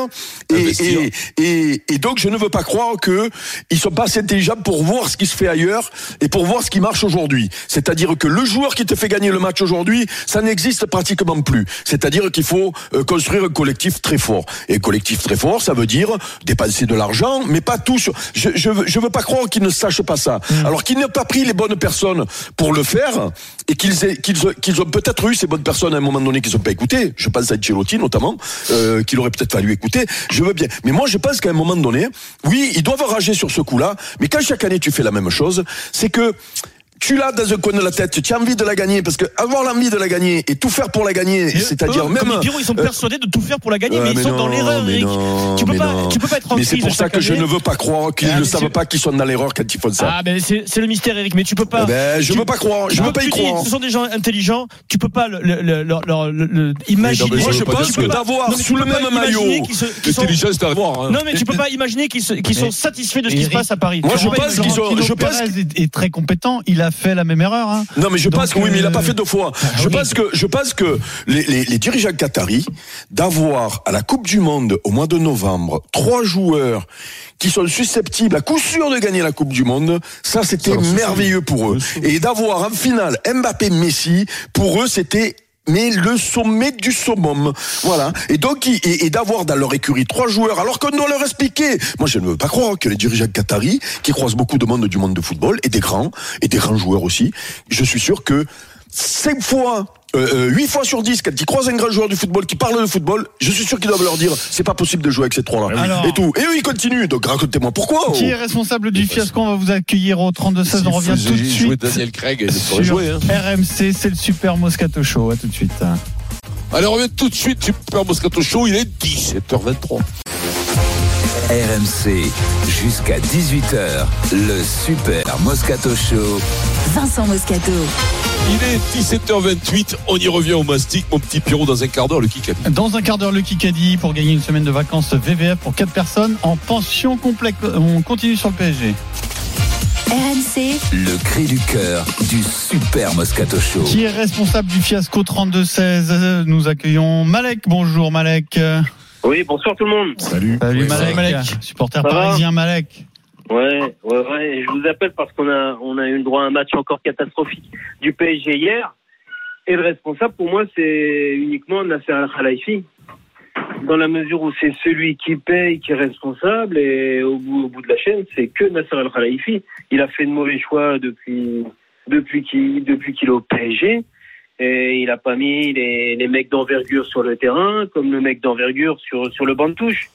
Speaker 13: Et. Et, et, et donc je ne veux pas croire que ils sont pas assez intelligents pour voir ce qui se fait ailleurs et pour voir ce qui marche aujourd'hui. C'est-à-dire que le joueur qui te fait gagner le match aujourd'hui, ça n'existe pratiquement plus. C'est-à-dire qu'il faut euh, construire un collectif très fort. Et collectif très fort, ça veut dire dépenser de l'argent, mais pas tout sur. Je je veux, je veux pas croire qu'ils ne sachent pas ça. Alors qu'ils n'ont pas pris les bonnes personnes pour le faire et qu'ils qu'ils ont, peut-être eu ces bonnes personnes à un moment donné qu'ils n'ont pas écouté. Je pense à Ancelotti notamment, euh, qu'il aurait peut-être fallu écouter. Je veux bien. Mais moi, je pense qu'à un moment donné, oui, ils doivent rager sur ce coup-là. Mais quand chaque année tu fais la même chose, c'est que tu l'as dans un coin de la tête, tu as envie de la gagner, parce que avoir l'envie de la gagner et tout faire pour la gagner, c'est-à-dire même.
Speaker 7: comme les Pierrot, ils sont
Speaker 13: euh,
Speaker 7: persuadés de tout faire pour la gagner,
Speaker 13: Ouais,
Speaker 7: mais ils sont dans l'erreur, Eric.
Speaker 13: non,
Speaker 7: Tu peux pas, tu peux pas être en
Speaker 13: Mais c'est pour ça que je ne veux pas croire qu'ils
Speaker 7: Ah,
Speaker 13: ne savent pas qu'ils sont dans l'erreur quand ils font ça.
Speaker 7: Ah, ben c'est le mystère, Eric, mais tu peux pas.
Speaker 13: Eh ben, je
Speaker 7: tu-
Speaker 13: veux pas croire, je
Speaker 7: tu
Speaker 13: veux pas y croire.
Speaker 7: Ce sont des gens intelligents, tu peux pas le, le, le, leur- leur- le- le- imaginer.
Speaker 13: Moi, je pense que d'avoir sous le
Speaker 7: peux pas
Speaker 13: même
Speaker 7: imaginer
Speaker 13: maillot.
Speaker 7: sont-
Speaker 4: L'intelligence, c'est à voir. hein.
Speaker 7: Non, mais tu peux pas imaginer qu'ils sont satisfaits de ce qui se passe à Paris.
Speaker 13: Moi, je pense qu'ils ont-
Speaker 5: Florentino
Speaker 13: je pense
Speaker 5: est très compétent. Il a fait la même erreur. hein.
Speaker 13: Non, mais je pense que oui, mais il a pas
Speaker 5: euh,
Speaker 13: fait deux fois. je
Speaker 5: oui.
Speaker 13: pense que, je pense que les, les, les dirigeants qataris, d'avoir à la Coupe du Monde au mois de novembre, trois joueurs qui sont susceptibles à coup sûr de gagner la Coupe du Monde, ça c'était merveilleux pour eux. Et d'avoir en finale Mbappé Messi, pour eux c'était mais le sommet du summum. Voilà. Et donc, et, d'avoir dans leur écurie trois joueurs, alors qu'on doit leur expliquer. Moi, je ne veux pas croire que les dirigeants qataris, qui croisent beaucoup de monde du monde de football, et des grands, et des grands joueurs aussi, je suis sûr que cinq fois, euh, euh, huit fois sur dix, quand ils croisent un grand joueur du football qui parle de football, je suis sûr qu'ils doivent leur dire, c'est pas possible de jouer avec ces trois-là.
Speaker 5: Alors-
Speaker 13: Et tout. Et eux, ils continuent. Donc, racontez-moi pourquoi. oh.
Speaker 5: Qui est responsable du fiasco On va vous accueillir au 32-16. On revient tout de
Speaker 4: Jouer
Speaker 5: suite
Speaker 4: Daniel Craig,
Speaker 5: sur
Speaker 4: jouer. Hein.
Speaker 5: RMC. C'est le Super Moscato Show. À tout de suite.
Speaker 4: Allez, on revient tout de suite. Super Moscato Show, il est 17h23.
Speaker 3: RMC, jusqu'à 18h, le Super Moscato Show.
Speaker 2: Vincent Moscato.
Speaker 4: Il est 17h28. On y revient au mastic, mon petit Pierrot, dans un quart d'heure, le kick
Speaker 5: Dans un quart d'heure, le Kikadi pour gagner une semaine de vacances VVF pour 4 personnes en pension complète. On continue sur le PSG.
Speaker 2: RMC,
Speaker 3: Le cri du cœur du Super Moscato Show.
Speaker 5: Qui est responsable du fiasco 32-16 Nous accueillons Malek. Bonjour Malek.
Speaker 14: Oui, bonsoir tout le monde.
Speaker 6: Salut.
Speaker 5: Salut
Speaker 4: Oui,
Speaker 5: Malek.
Speaker 7: Malek.
Speaker 5: Supporter
Speaker 14: Ça va
Speaker 5: parisien Malek.
Speaker 14: Ouais, ouais, je vous appelle parce qu'on a, on a eu droit à un match encore catastrophique du PSG hier. Et le responsable, pour moi, c'est uniquement Nasser Al-Khalifi. Dans la mesure où c'est celui qui paye qui est responsable. Et au bout, au bout de la chaîne, c'est que Nasser Al-Khalifi. Il a fait de mauvais choix depuis, depuis qu'il, depuis qu'il est au PSG. Et il a pas mis les, les mecs d'envergure sur le terrain, comme le mec d'envergure sur, sur le banc de touche.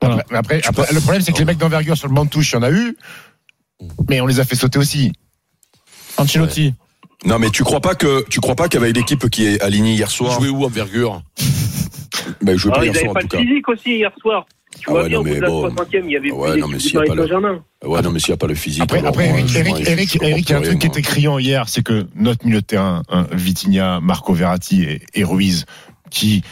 Speaker 6: Après, après, après, le problème, c'est que les mecs d'envergure sur le banc de touche, il y en a eu, mais on les a fait sauter aussi.
Speaker 7: Ancelotti.
Speaker 13: Non, mais tu crois pas que, tu crois pas qu'avec l'équipe qui est alignée hier soir,
Speaker 4: Jouer où, envergure
Speaker 13: ben, je
Speaker 14: Ah,
Speaker 13: pas
Speaker 14: ils
Speaker 13: hier soir en
Speaker 14: pas
Speaker 13: tout cas.
Speaker 14: physique aussi hier soir. Tu
Speaker 13: Ah
Speaker 14: vois
Speaker 13: ouais,
Speaker 14: bien,
Speaker 13: non,
Speaker 14: au bout de la
Speaker 13: bon.
Speaker 14: 60e, il y avait
Speaker 13: Ouais,
Speaker 14: plus
Speaker 13: non, mais s'il a le-. Ouais, n'y a pas le physique.
Speaker 6: Après,
Speaker 13: alors,
Speaker 6: après
Speaker 13: moi,
Speaker 6: Eric,
Speaker 13: je-
Speaker 6: Eric, il y a un truc qui était criant hier, c'est que notre milieu de terrain, hein, Vitinha, Marco Verratti et, et Ruiz, qui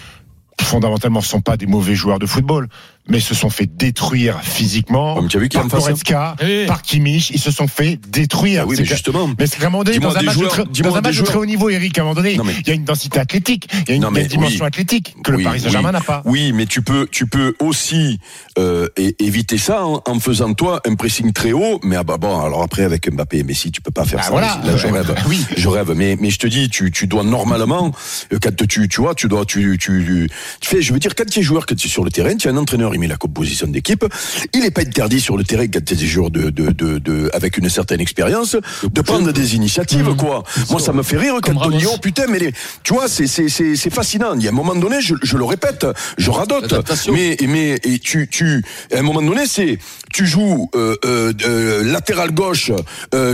Speaker 6: fondamentalement, ce sont pas des mauvais joueurs de football, mais se sont fait détruire physiquement
Speaker 13: Comme tu as vu
Speaker 6: par
Speaker 13: face, hein.
Speaker 6: Goretzka,
Speaker 7: Oui.
Speaker 6: par Kimmich. Ils se sont fait détruire.
Speaker 13: Ah oui,
Speaker 6: C'est
Speaker 13: mais justement.
Speaker 6: mais c'est qu'à un moment donné,
Speaker 13: Dis-moi
Speaker 6: dans un
Speaker 13: des
Speaker 6: match,
Speaker 13: joueurs-
Speaker 6: de, dans un
Speaker 13: des
Speaker 6: match de
Speaker 13: joueurs.
Speaker 6: très haut niveau, Eric, à un moment donné,
Speaker 13: mais-
Speaker 6: il y a une densité athlétique, il y a une,
Speaker 13: Non, mais
Speaker 6: une dimension
Speaker 13: oui.
Speaker 6: athlétique que le Paris Saint-Germain
Speaker 13: oui.
Speaker 6: n'a pas.
Speaker 13: Oui, mais tu peux, tu peux aussi euh, éviter ça en, en faisant toi un pressing très haut. Mais ah bah bon, alors après avec Mbappé et Messi, tu peux pas faire
Speaker 6: Bah
Speaker 13: ça.
Speaker 6: voilà.
Speaker 13: Là, je rêve.
Speaker 6: Oui.
Speaker 13: Je rêve. Mais mais je te dis, tu, tu dois normalement euh, quand tu tu vois, tu dois tu tu tu fais. Je veux dire, quand tu es joueur, quand tu es sur le terrain, tu as un entraîneur, met la composition d'équipe. Il est pas interdit sur le terrain quand tu des joueurs de, de, de, de avec une certaine expérience de prendre des initiatives quoi. Moi, ça me fait rire quand on dit oh putain, mais les, tu vois, c'est c'est c'est c'est fascinant. Il y a un moment donné, je, je le répète, je radote. Mais mais et tu tu à un moment donné, c'est tu joues euh, euh, euh, latéral gauche,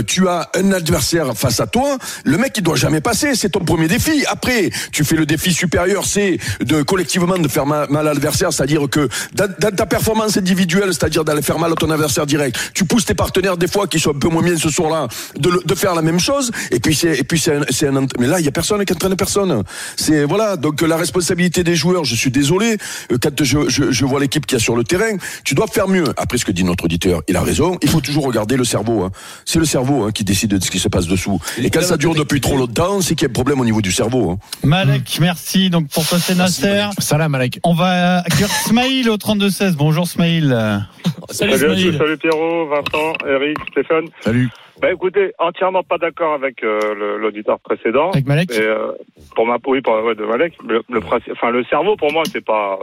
Speaker 13: tu as un adversaire face à toi. Le mec, il doit jamais passer. C'est ton premier défi. Après, tu fais le défi supérieur, c'est de collectivement de faire mal, mal à l'adversaire, c'est-à-dire que dans, dans ta performance individuelle, c'est-à-dire d'aller faire mal à ton adversaire direct, tu pousses tes partenaires des fois qui sont un peu moins bien ce soir-là, de, le- de faire la même chose. Et puis c'est et puis c'est un, c'est un mais là il y a personne qui entraîne personne. C'est voilà donc la responsabilité des joueurs. Je suis désolé euh, quand je, je, je vois l'équipe qui a sur le terrain, tu dois faire mieux. Après ce que dit notre auditeur, il a raison. Il faut toujours regarder le cerveau. hein. C'est le cerveau hein, qui décide de ce qui se passe dessous. Et quand ça dure depuis trop longtemps, c'est qu'il y a un problème au niveau du cerveau. hein.
Speaker 5: Malek, merci. Donc pour toi, c'est Nasser.
Speaker 6: Salam, Malek.
Speaker 5: On va accueillir Smaïl au 32-16. Bonjour Smaïl.
Speaker 7: Salut,
Speaker 15: Salut,
Speaker 7: Ismaïl.
Speaker 15: salut Pierrot, Vincent, Eric, Stéphane.
Speaker 6: Salut.
Speaker 15: Bah écoutez, entièrement pas d'accord avec euh, l'auditeur précédent.
Speaker 7: Avec Malek
Speaker 15: Et, euh, pour ma oui, pour, ouais, de Malek. Le, enfin, le cerveau, pour moi, c'est pas.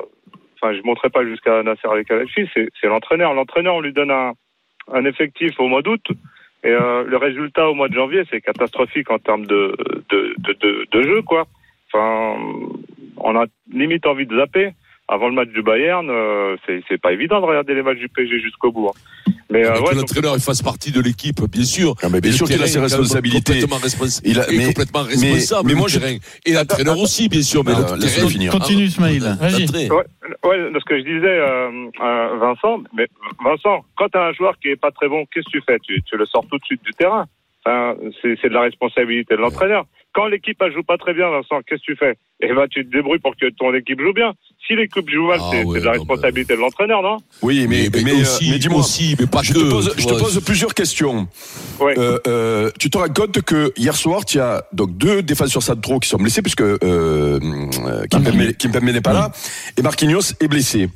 Speaker 15: Enfin, je monterai pas jusqu'à Nasser Al Khelaifi, c'est c'est l'entraîneur. L'entraîneur, on lui donne un, un effectif au mois d'août. Et euh, le résultat au mois de janvier, c'est catastrophique en termes de, de, de, de, de jeu, quoi. Enfin, on a limite envie de zapper. Avant le match du Bayern, euh, c'est pas évident de regarder les matchs du PSG jusqu'au bout. hein. Mais euh,
Speaker 4: Mais
Speaker 15: ouais,
Speaker 4: que
Speaker 15: donc-
Speaker 4: l'entraîneur il fasse partie de l'équipe, bien sûr.
Speaker 13: Ah, mais bien sûr qu'il a ses responsabilités.
Speaker 4: Complètement,
Speaker 13: Il a-
Speaker 4: est
Speaker 13: mais-
Speaker 4: complètement responsable.
Speaker 13: mais moi, je-
Speaker 4: terrain. Et l'entraîneur aussi, bien sûr. Mais
Speaker 13: finir.
Speaker 5: Continue, Smaïl.
Speaker 15: Ouais, ouais, ce que je disais, euh, euh, Vincent, mais Vincent, quand tu as un joueur qui est pas très bon, qu'est-ce que tu fais? Tu, tu le sors tout de suite du terrain. Enfin, c'est de la responsabilité de l'entraîneur. Quand l'équipe elle joue pas très bien, Vincent, qu'est-ce que tu fais? Eh ben, tu te débrouilles pour que ton équipe joue bien. Si l'équipe joue mal,
Speaker 4: Ah
Speaker 15: c'est
Speaker 4: ouais,
Speaker 15: de la
Speaker 4: non,
Speaker 15: responsabilité de l'entraîneur, non?
Speaker 13: Oui, mais
Speaker 4: Mais-
Speaker 13: mais,
Speaker 4: mais
Speaker 13: euh,
Speaker 4: aussi-
Speaker 13: mais dis-moi
Speaker 4: aussi, mais pas
Speaker 13: je
Speaker 4: que,
Speaker 13: te pose, je te pose plusieurs questions.
Speaker 15: Ouais.
Speaker 13: Euh, euh, tu te rends compte que hier soir, tu as donc deux défenseurs centraux qui sont blessés puisque euh, Kimpembe n'est pas là et Marquinhos est blessé.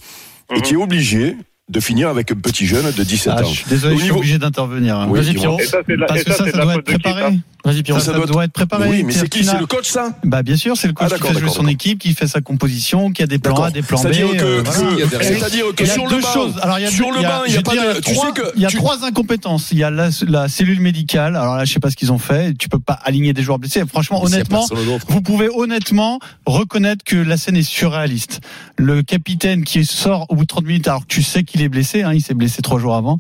Speaker 13: Et tu es obligé de finir avec un petit jeune de 17
Speaker 5: Ah,
Speaker 13: ans.
Speaker 5: je suis désolé,
Speaker 13: Au
Speaker 5: je suis
Speaker 13: niveau-
Speaker 5: obligé d'intervenir. hein.
Speaker 13: Oui,
Speaker 7: Vas-y. Pierrot.
Speaker 5: Parce que
Speaker 15: ça,
Speaker 5: ça, doit être préparé.
Speaker 7: Vas-y, Pierrot.
Speaker 5: Ça,
Speaker 13: Ça doit
Speaker 5: doit être préparé.
Speaker 13: Oui, mais c'est qui? C'est le coach ça?
Speaker 5: Bah bien sûr, c'est le coach
Speaker 13: Ah,
Speaker 5: qui fait jouer son équipe, qui fait sa composition, qui a des plans. A, des plans B.
Speaker 13: C'est-à-dire que,
Speaker 5: euh,
Speaker 13: que-
Speaker 5: voilà.
Speaker 13: que sur
Speaker 5: deux
Speaker 13: le banc,
Speaker 5: choses. Alors, il y a
Speaker 13: sur
Speaker 5: deux-
Speaker 13: le
Speaker 5: il y a-
Speaker 13: banc, il y
Speaker 5: je
Speaker 13: a pas tu sais que
Speaker 5: il y a trois incompétences. Il y a la, cellule médicale. Alors là, je sais pas ce qu'ils ont fait. Tu peux pas aligner des joueurs blessés. Franchement, honnêtement, vous pouvez honnêtement reconnaître que la scène est surréaliste. Le capitaine qui sort au bout de 30 minutes, alors que tu sais qu'il est blessé, hein, il s'est blessé trois jours avant.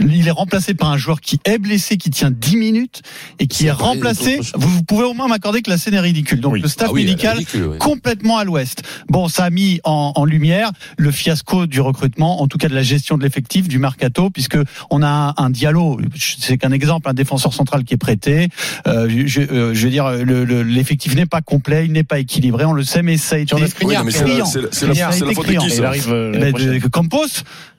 Speaker 5: Il est remplacé par un joueur qui est blessé, qui tient 10 minutes et qui est remplacé. Vous, vous pouvez au moins m'accorder que la scène est ridicule. Donc
Speaker 6: Oui.
Speaker 5: le staff
Speaker 4: Ah oui,
Speaker 5: médical
Speaker 4: ridicule, oui.
Speaker 5: complètement à l'ouest. Bon, ça a mis en, en lumière le fiasco du recrutement, en tout cas de la gestion de l'effectif, du mercato, puisque on a un, un Diallo, c'est qu'un exemple, un défenseur central qui est prêté. Euh, je, euh, je veux dire, le- le- l'effectif n'est pas complet, il n'est pas équilibré, on le sait, mais ça a été
Speaker 6: le
Speaker 13: c'est la- la- c'est la- faute de
Speaker 5: criant.
Speaker 13: qui ça
Speaker 6: arrive euh,
Speaker 5: eh
Speaker 6: l'année
Speaker 5: ben,
Speaker 6: prochaine.
Speaker 5: de Campos.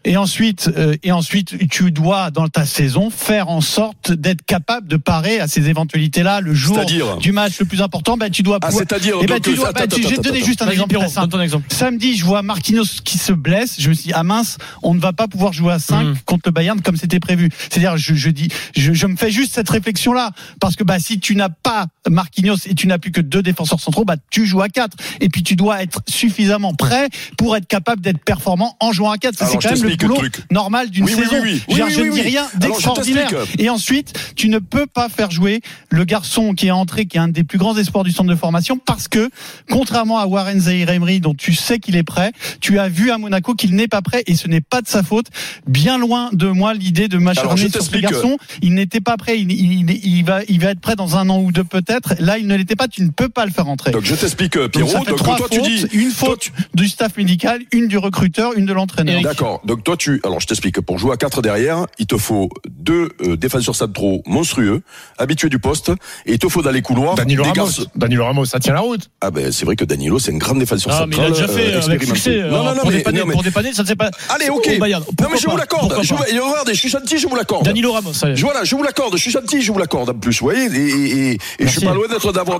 Speaker 5: Et ensuite, euh, et ensuite, tu dois dans ta saison faire en sorte d'être capable de parer à ces éventualités-là le jour du match le plus important. Ben, tu dois
Speaker 13: Ah, c'est-à-dire
Speaker 5: Eh ben, tu dois. ben,
Speaker 13: attends,
Speaker 5: donner juste un exemple
Speaker 7: Pierrot,
Speaker 5: très simple.
Speaker 7: donne ton exemple.
Speaker 5: Samedi, je vois Marquinhos qui se blesse. Je me suis dit, ah mince, on ne va pas pouvoir jouer à 5
Speaker 7: Mhm.
Speaker 5: contre le Bayern comme c'était prévu. C'est-à-dire, je, je dis, je, je me fais juste cette réflexion-là. Parce que, bah, si tu n'as pas Marquinhos et tu n'as plus que deux défenseurs centraux, bah, tu joues à 4. Et puis, tu dois être suffisamment prêt pour être capable d'être performant en jouant à 4. Ça, C'est quand même le boulot normal d'une
Speaker 13: Oui,
Speaker 5: saison.
Speaker 13: oui, oui.
Speaker 5: Je ne dis rien d'extraordinaire. Et ensuite, tu ne peux pas faire jouer le garçon qui est entré, qui est un des plus grands espoirs du centre de formation, parce que, contrairement à Warren Zahir Emery, dont tu sais qu'il est prêt, tu as vu à Monaco qu'il n'est pas prêt, et ce n'est pas de sa faute. Bien loin de moi l'idée de m'acharner sur ce garçon. Il n'était pas prêt. Il, il- il va, il va être prêt dans un an ou deux peut-être. Là, il ne l'était pas. Tu ne peux pas le faire entrer.
Speaker 13: Donc je t'explique, euh,
Speaker 5: Donc,
Speaker 13: Pierrot.
Speaker 5: ça fait
Speaker 13: Donc,
Speaker 5: trois
Speaker 13: toi
Speaker 5: fautes,
Speaker 13: tu dis,
Speaker 5: une
Speaker 13: toi,
Speaker 5: faute
Speaker 13: tu-
Speaker 5: du staff médical, une du recruteur, une de l'entraîneur.
Speaker 13: D'accord. Donc Donc toi, tu, alors je t'explique. Pour jouer à 4 derrière, il te faut deux euh, défenseurs centraux monstrueux, habitués du poste, et il te faut dans les couloirs.
Speaker 6: Danilo Ramos.
Speaker 13: garçons-
Speaker 6: Danilo Ramos, ça tient la route.
Speaker 13: Ah ben c'est vrai que Danilo, c'est un grand défenseur
Speaker 7: Ah, mais
Speaker 13: central.
Speaker 7: il a déjà fait
Speaker 13: euh,
Speaker 7: euh, avec succès.
Speaker 13: Non, non, non,
Speaker 7: pour,
Speaker 13: mais,
Speaker 7: dépanner,
Speaker 13: non, mais-
Speaker 7: pour dépanner, ça ne sait pas.
Speaker 13: Allez, ok.
Speaker 7: Bayern.
Speaker 13: non, mais je vous l'accorde. Je, regardez, je suis gentil, je vous l'accorde.
Speaker 7: Danilo Ramos, ça y est.
Speaker 13: Je- Voilà, je vous l'accorde. Je suis gentil, je vous l'accorde en plus. Vous voyez, et, et- et- et je suis pas loin d'être d'accord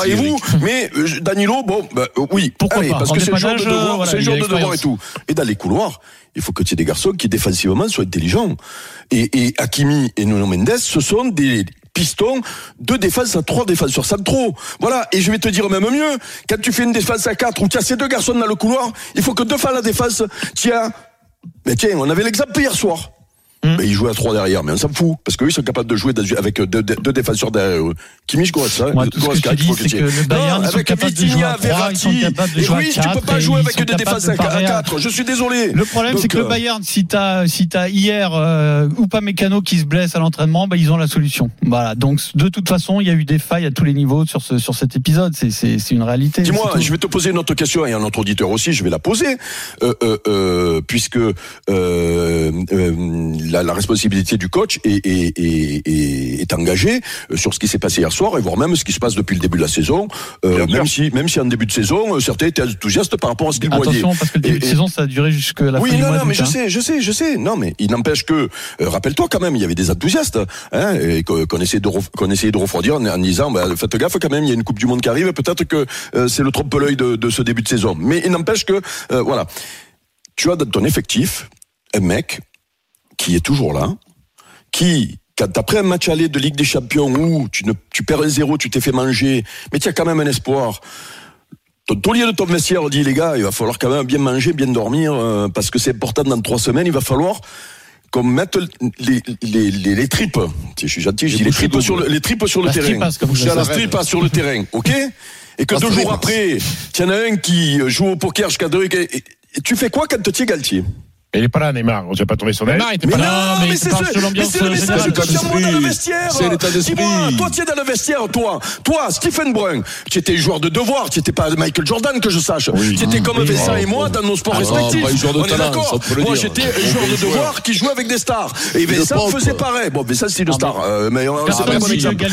Speaker 13: avec vous. Mais euh, Danilo, bon, bah, euh, oui,
Speaker 7: Pourquoi
Speaker 13: allez,
Speaker 7: pas
Speaker 13: parce que c'est le genre de devoir, et tout. Et dans les couloirs, il faut que tu aies des garçons qui défensivement soient intelligents. Et, et Hakimi et Nuno Mendes, ce sont des pistons, deux défenses à trois défenseurs centraux. Voilà. Et je vais te dire même mieux. Quand tu fais une défense à quatre où tu as ces deux garçons dans le couloir, il faut que deux fois la défense, tiens, mais tiens, on avait l'exemple hier soir.
Speaker 7: Hmm.
Speaker 13: Mais ils jouent à trois derrière, mais on s'en fout. Parce qu'eux, ils sont capables de jouer avec deux, deux- deux défenseurs derrière eux. Kimmich Goretzka.
Speaker 5: Moi, tout ce que je te dis, c'est que le Bayern, ils sont
Speaker 13: avec
Speaker 5: capables de jouer
Speaker 13: Vitinha, Verratti. Et oui, tu peux pas jouer avec des
Speaker 5: de
Speaker 13: à à
Speaker 5: parer à-
Speaker 13: quatre. Je suis désolé.
Speaker 5: Le problème, c'est que le
Speaker 13: euh,
Speaker 5: Bayern, si t'as si t'as hier euh, ou pas Mécano qui se blesse à l'entraînement, bah, ils ont la solution. Voilà. Donc de toute façon, il y a eu des failles à tous les niveaux sur ce sur cet épisode. C'est c'est c'est une réalité.
Speaker 13: Dis-moi, je vais te poser une autre question et un autre auditeur aussi, je vais la poser, euh, euh, euh, puisque euh, euh, la, la responsabilité du coach est, est, est, est, engagée euh, sur ce qui s'est passé hier soir et voire même ce qui se passe depuis le début de la saison, euh, même si même si en début de saison euh, certains étaient enthousiastes par rapport à ce qu'ils voyaient.
Speaker 5: Attention, parce que le début de
Speaker 13: Et- et-
Speaker 5: saison, ça a duré jusque la
Speaker 13: oui,
Speaker 5: fin du
Speaker 13: non,
Speaker 5: mois
Speaker 13: non, mais je
Speaker 5: hein.
Speaker 13: sais, je sais, je sais. Non, mais il n'empêche que, euh, rappelle-toi quand même, il y avait des enthousiastes, hein, et qu'on essayait de, qu'on essayait de refroidir en, en disant, bah, faites gaffe quand même, il y a une Coupe du Monde qui arrive, peut-être que euh, c'est le trompe-l'œil de, de ce début de saison. Mais il n'empêche que, euh, voilà, tu as dans ton effectif un mec qui est toujours là, qui, quand après un match aller de Ligue des Champions où tu, ne, tu perds un zéro, tu t'es fait manger, mais tu as quand même un espoir. Ton taulier de ton vestiaire dit les gars, il va falloir quand même bien manger, bien dormir, euh, parce que c'est important dans trois semaines, il va falloir qu'on mette les, les, les, les tripes. Je suis gentil, je dis les tripes sur le, les tripes sur le terrain.
Speaker 5: vous
Speaker 13: la
Speaker 5: dites.
Speaker 13: stripasse sur le terrain, ok Et que
Speaker 4: La
Speaker 13: deux jours après, tu en as un qui joue au poker jusqu'à deux, et, et- et tu fais quoi quand tu es Galtier?
Speaker 6: Il est pas là, Neymar. On ne pas trouvé son Neymar. Il était
Speaker 13: mais
Speaker 6: pas
Speaker 13: non,
Speaker 6: là.
Speaker 13: mais, c'est ce- mais c'est le message que tu envoies dans le vestiaire.
Speaker 4: C'est l'état d'esprit.
Speaker 13: Dis-moi, toi, tu es dans le vestiaire, toi. Toi, Stephen Brun, tu étais joueur de devoir, tu n'étais pas Michael Jordan, que je sache. Tu étais comme
Speaker 4: Oui.
Speaker 13: Vincent
Speaker 4: Ah,
Speaker 13: et moi dans nos sports
Speaker 4: Ah,
Speaker 13: respectifs.
Speaker 4: pas un joueur de
Speaker 13: On est d'accord. Moi, j'étais joueur de devoir qui jouait avec des stars. Et Vincent faisait pareil. Bon, Vincent, c'est une star. euh, mais on-
Speaker 5: Personne
Speaker 13: c'est pas bon exemple.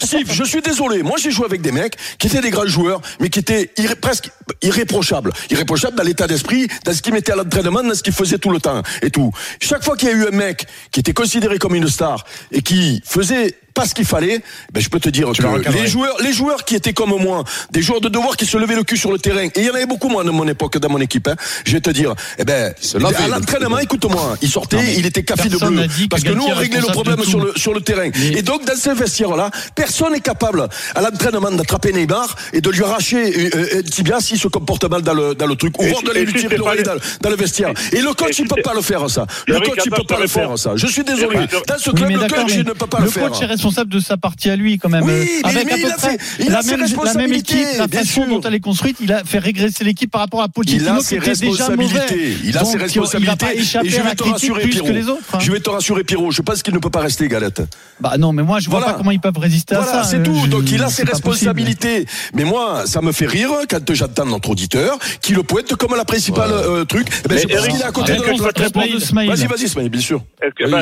Speaker 13: Steve,
Speaker 4: pas
Speaker 13: je suis désolé. Moi, j'ai joué avec des mecs qui étaient des grands joueurs, mais qui étaient presque irréprochables. Irréprochables dans l'état d'esprit, dans ce qu'ils mettaient à l'entraînement, dans ce qu'ils faisaient tout le temps et tout. Chaque fois qu'il y a eu un mec qui était considéré comme une star et qui faisait pas ce qu'il fallait, ben je peux te dire
Speaker 6: Tu
Speaker 13: que les joueurs, les joueurs qui étaient comme moi, des joueurs de devoir qui se levaient le cul sur le terrain, et il y en avait beaucoup moi de mon époque dans mon équipe. Hein, je vais te dire, eh ben à
Speaker 4: le
Speaker 13: l'entraînement, écoute-moi, il sortait,
Speaker 5: Non,
Speaker 13: il était café de bleu,
Speaker 5: que
Speaker 13: parce que nous on réglait le problème sur le sur le terrain.
Speaker 5: Mais-
Speaker 13: Et donc dans ce vestiaire-là, personne n'est capable à l'entraînement d'attraper Neymar et de lui arracher euh, euh, un tibia s'il se comporte mal dans le dans le truc, ou de lui tirer l'oreille dans, le vestiaire. Et le coach il peut pas le faire ça. Le coach il peut pas le faire ça. Je suis désolé. Dans ce club, le coach il ne peut pas
Speaker 5: le
Speaker 13: faire.
Speaker 5: Responsable de sa partie à lui quand même.
Speaker 13: Oui, mais-
Speaker 5: avec
Speaker 13: mais
Speaker 5: à
Speaker 13: il
Speaker 5: peu
Speaker 13: a
Speaker 5: près
Speaker 13: fait- il
Speaker 5: la même, la même
Speaker 13: responsabilités,
Speaker 5: équipe, la façon
Speaker 13: sûr.
Speaker 5: dont elle est construite, il a fait régresser l'équipe par rapport à
Speaker 13: Il
Speaker 5: Pochettino
Speaker 13: a
Speaker 5: qui
Speaker 13: ses
Speaker 5: était déjà mauvais.
Speaker 13: responsabilités. Il a
Speaker 5: Donc,
Speaker 13: ses
Speaker 5: Il va
Speaker 13: responsabilités.
Speaker 5: pas
Speaker 13: Et je vais te rassurer, Pierrot.
Speaker 5: que les autres. hein.
Speaker 13: Je vais te rassurer, Pierrot. Je pense qu'il ne peut pas rester, Galette.
Speaker 5: Bah non, mais moi je vois
Speaker 13: Voilà.
Speaker 5: pas comment ils peuvent résister à
Speaker 13: Voilà,
Speaker 5: ça.
Speaker 13: c'est
Speaker 5: Euh,
Speaker 13: tout.
Speaker 5: je-
Speaker 13: Donc il a ses responsabilités. Mais moi, ça me fait rire quand j'entends notre auditeur qui le pointe comme la principale euh, truc. Eh ben, qu'il est à côté de
Speaker 15: je
Speaker 13: notre
Speaker 15: dois te
Speaker 5: répondre,
Speaker 13: Vas-y, vas-y, Ismaïl, bien sûr.
Speaker 15: Bah, moi,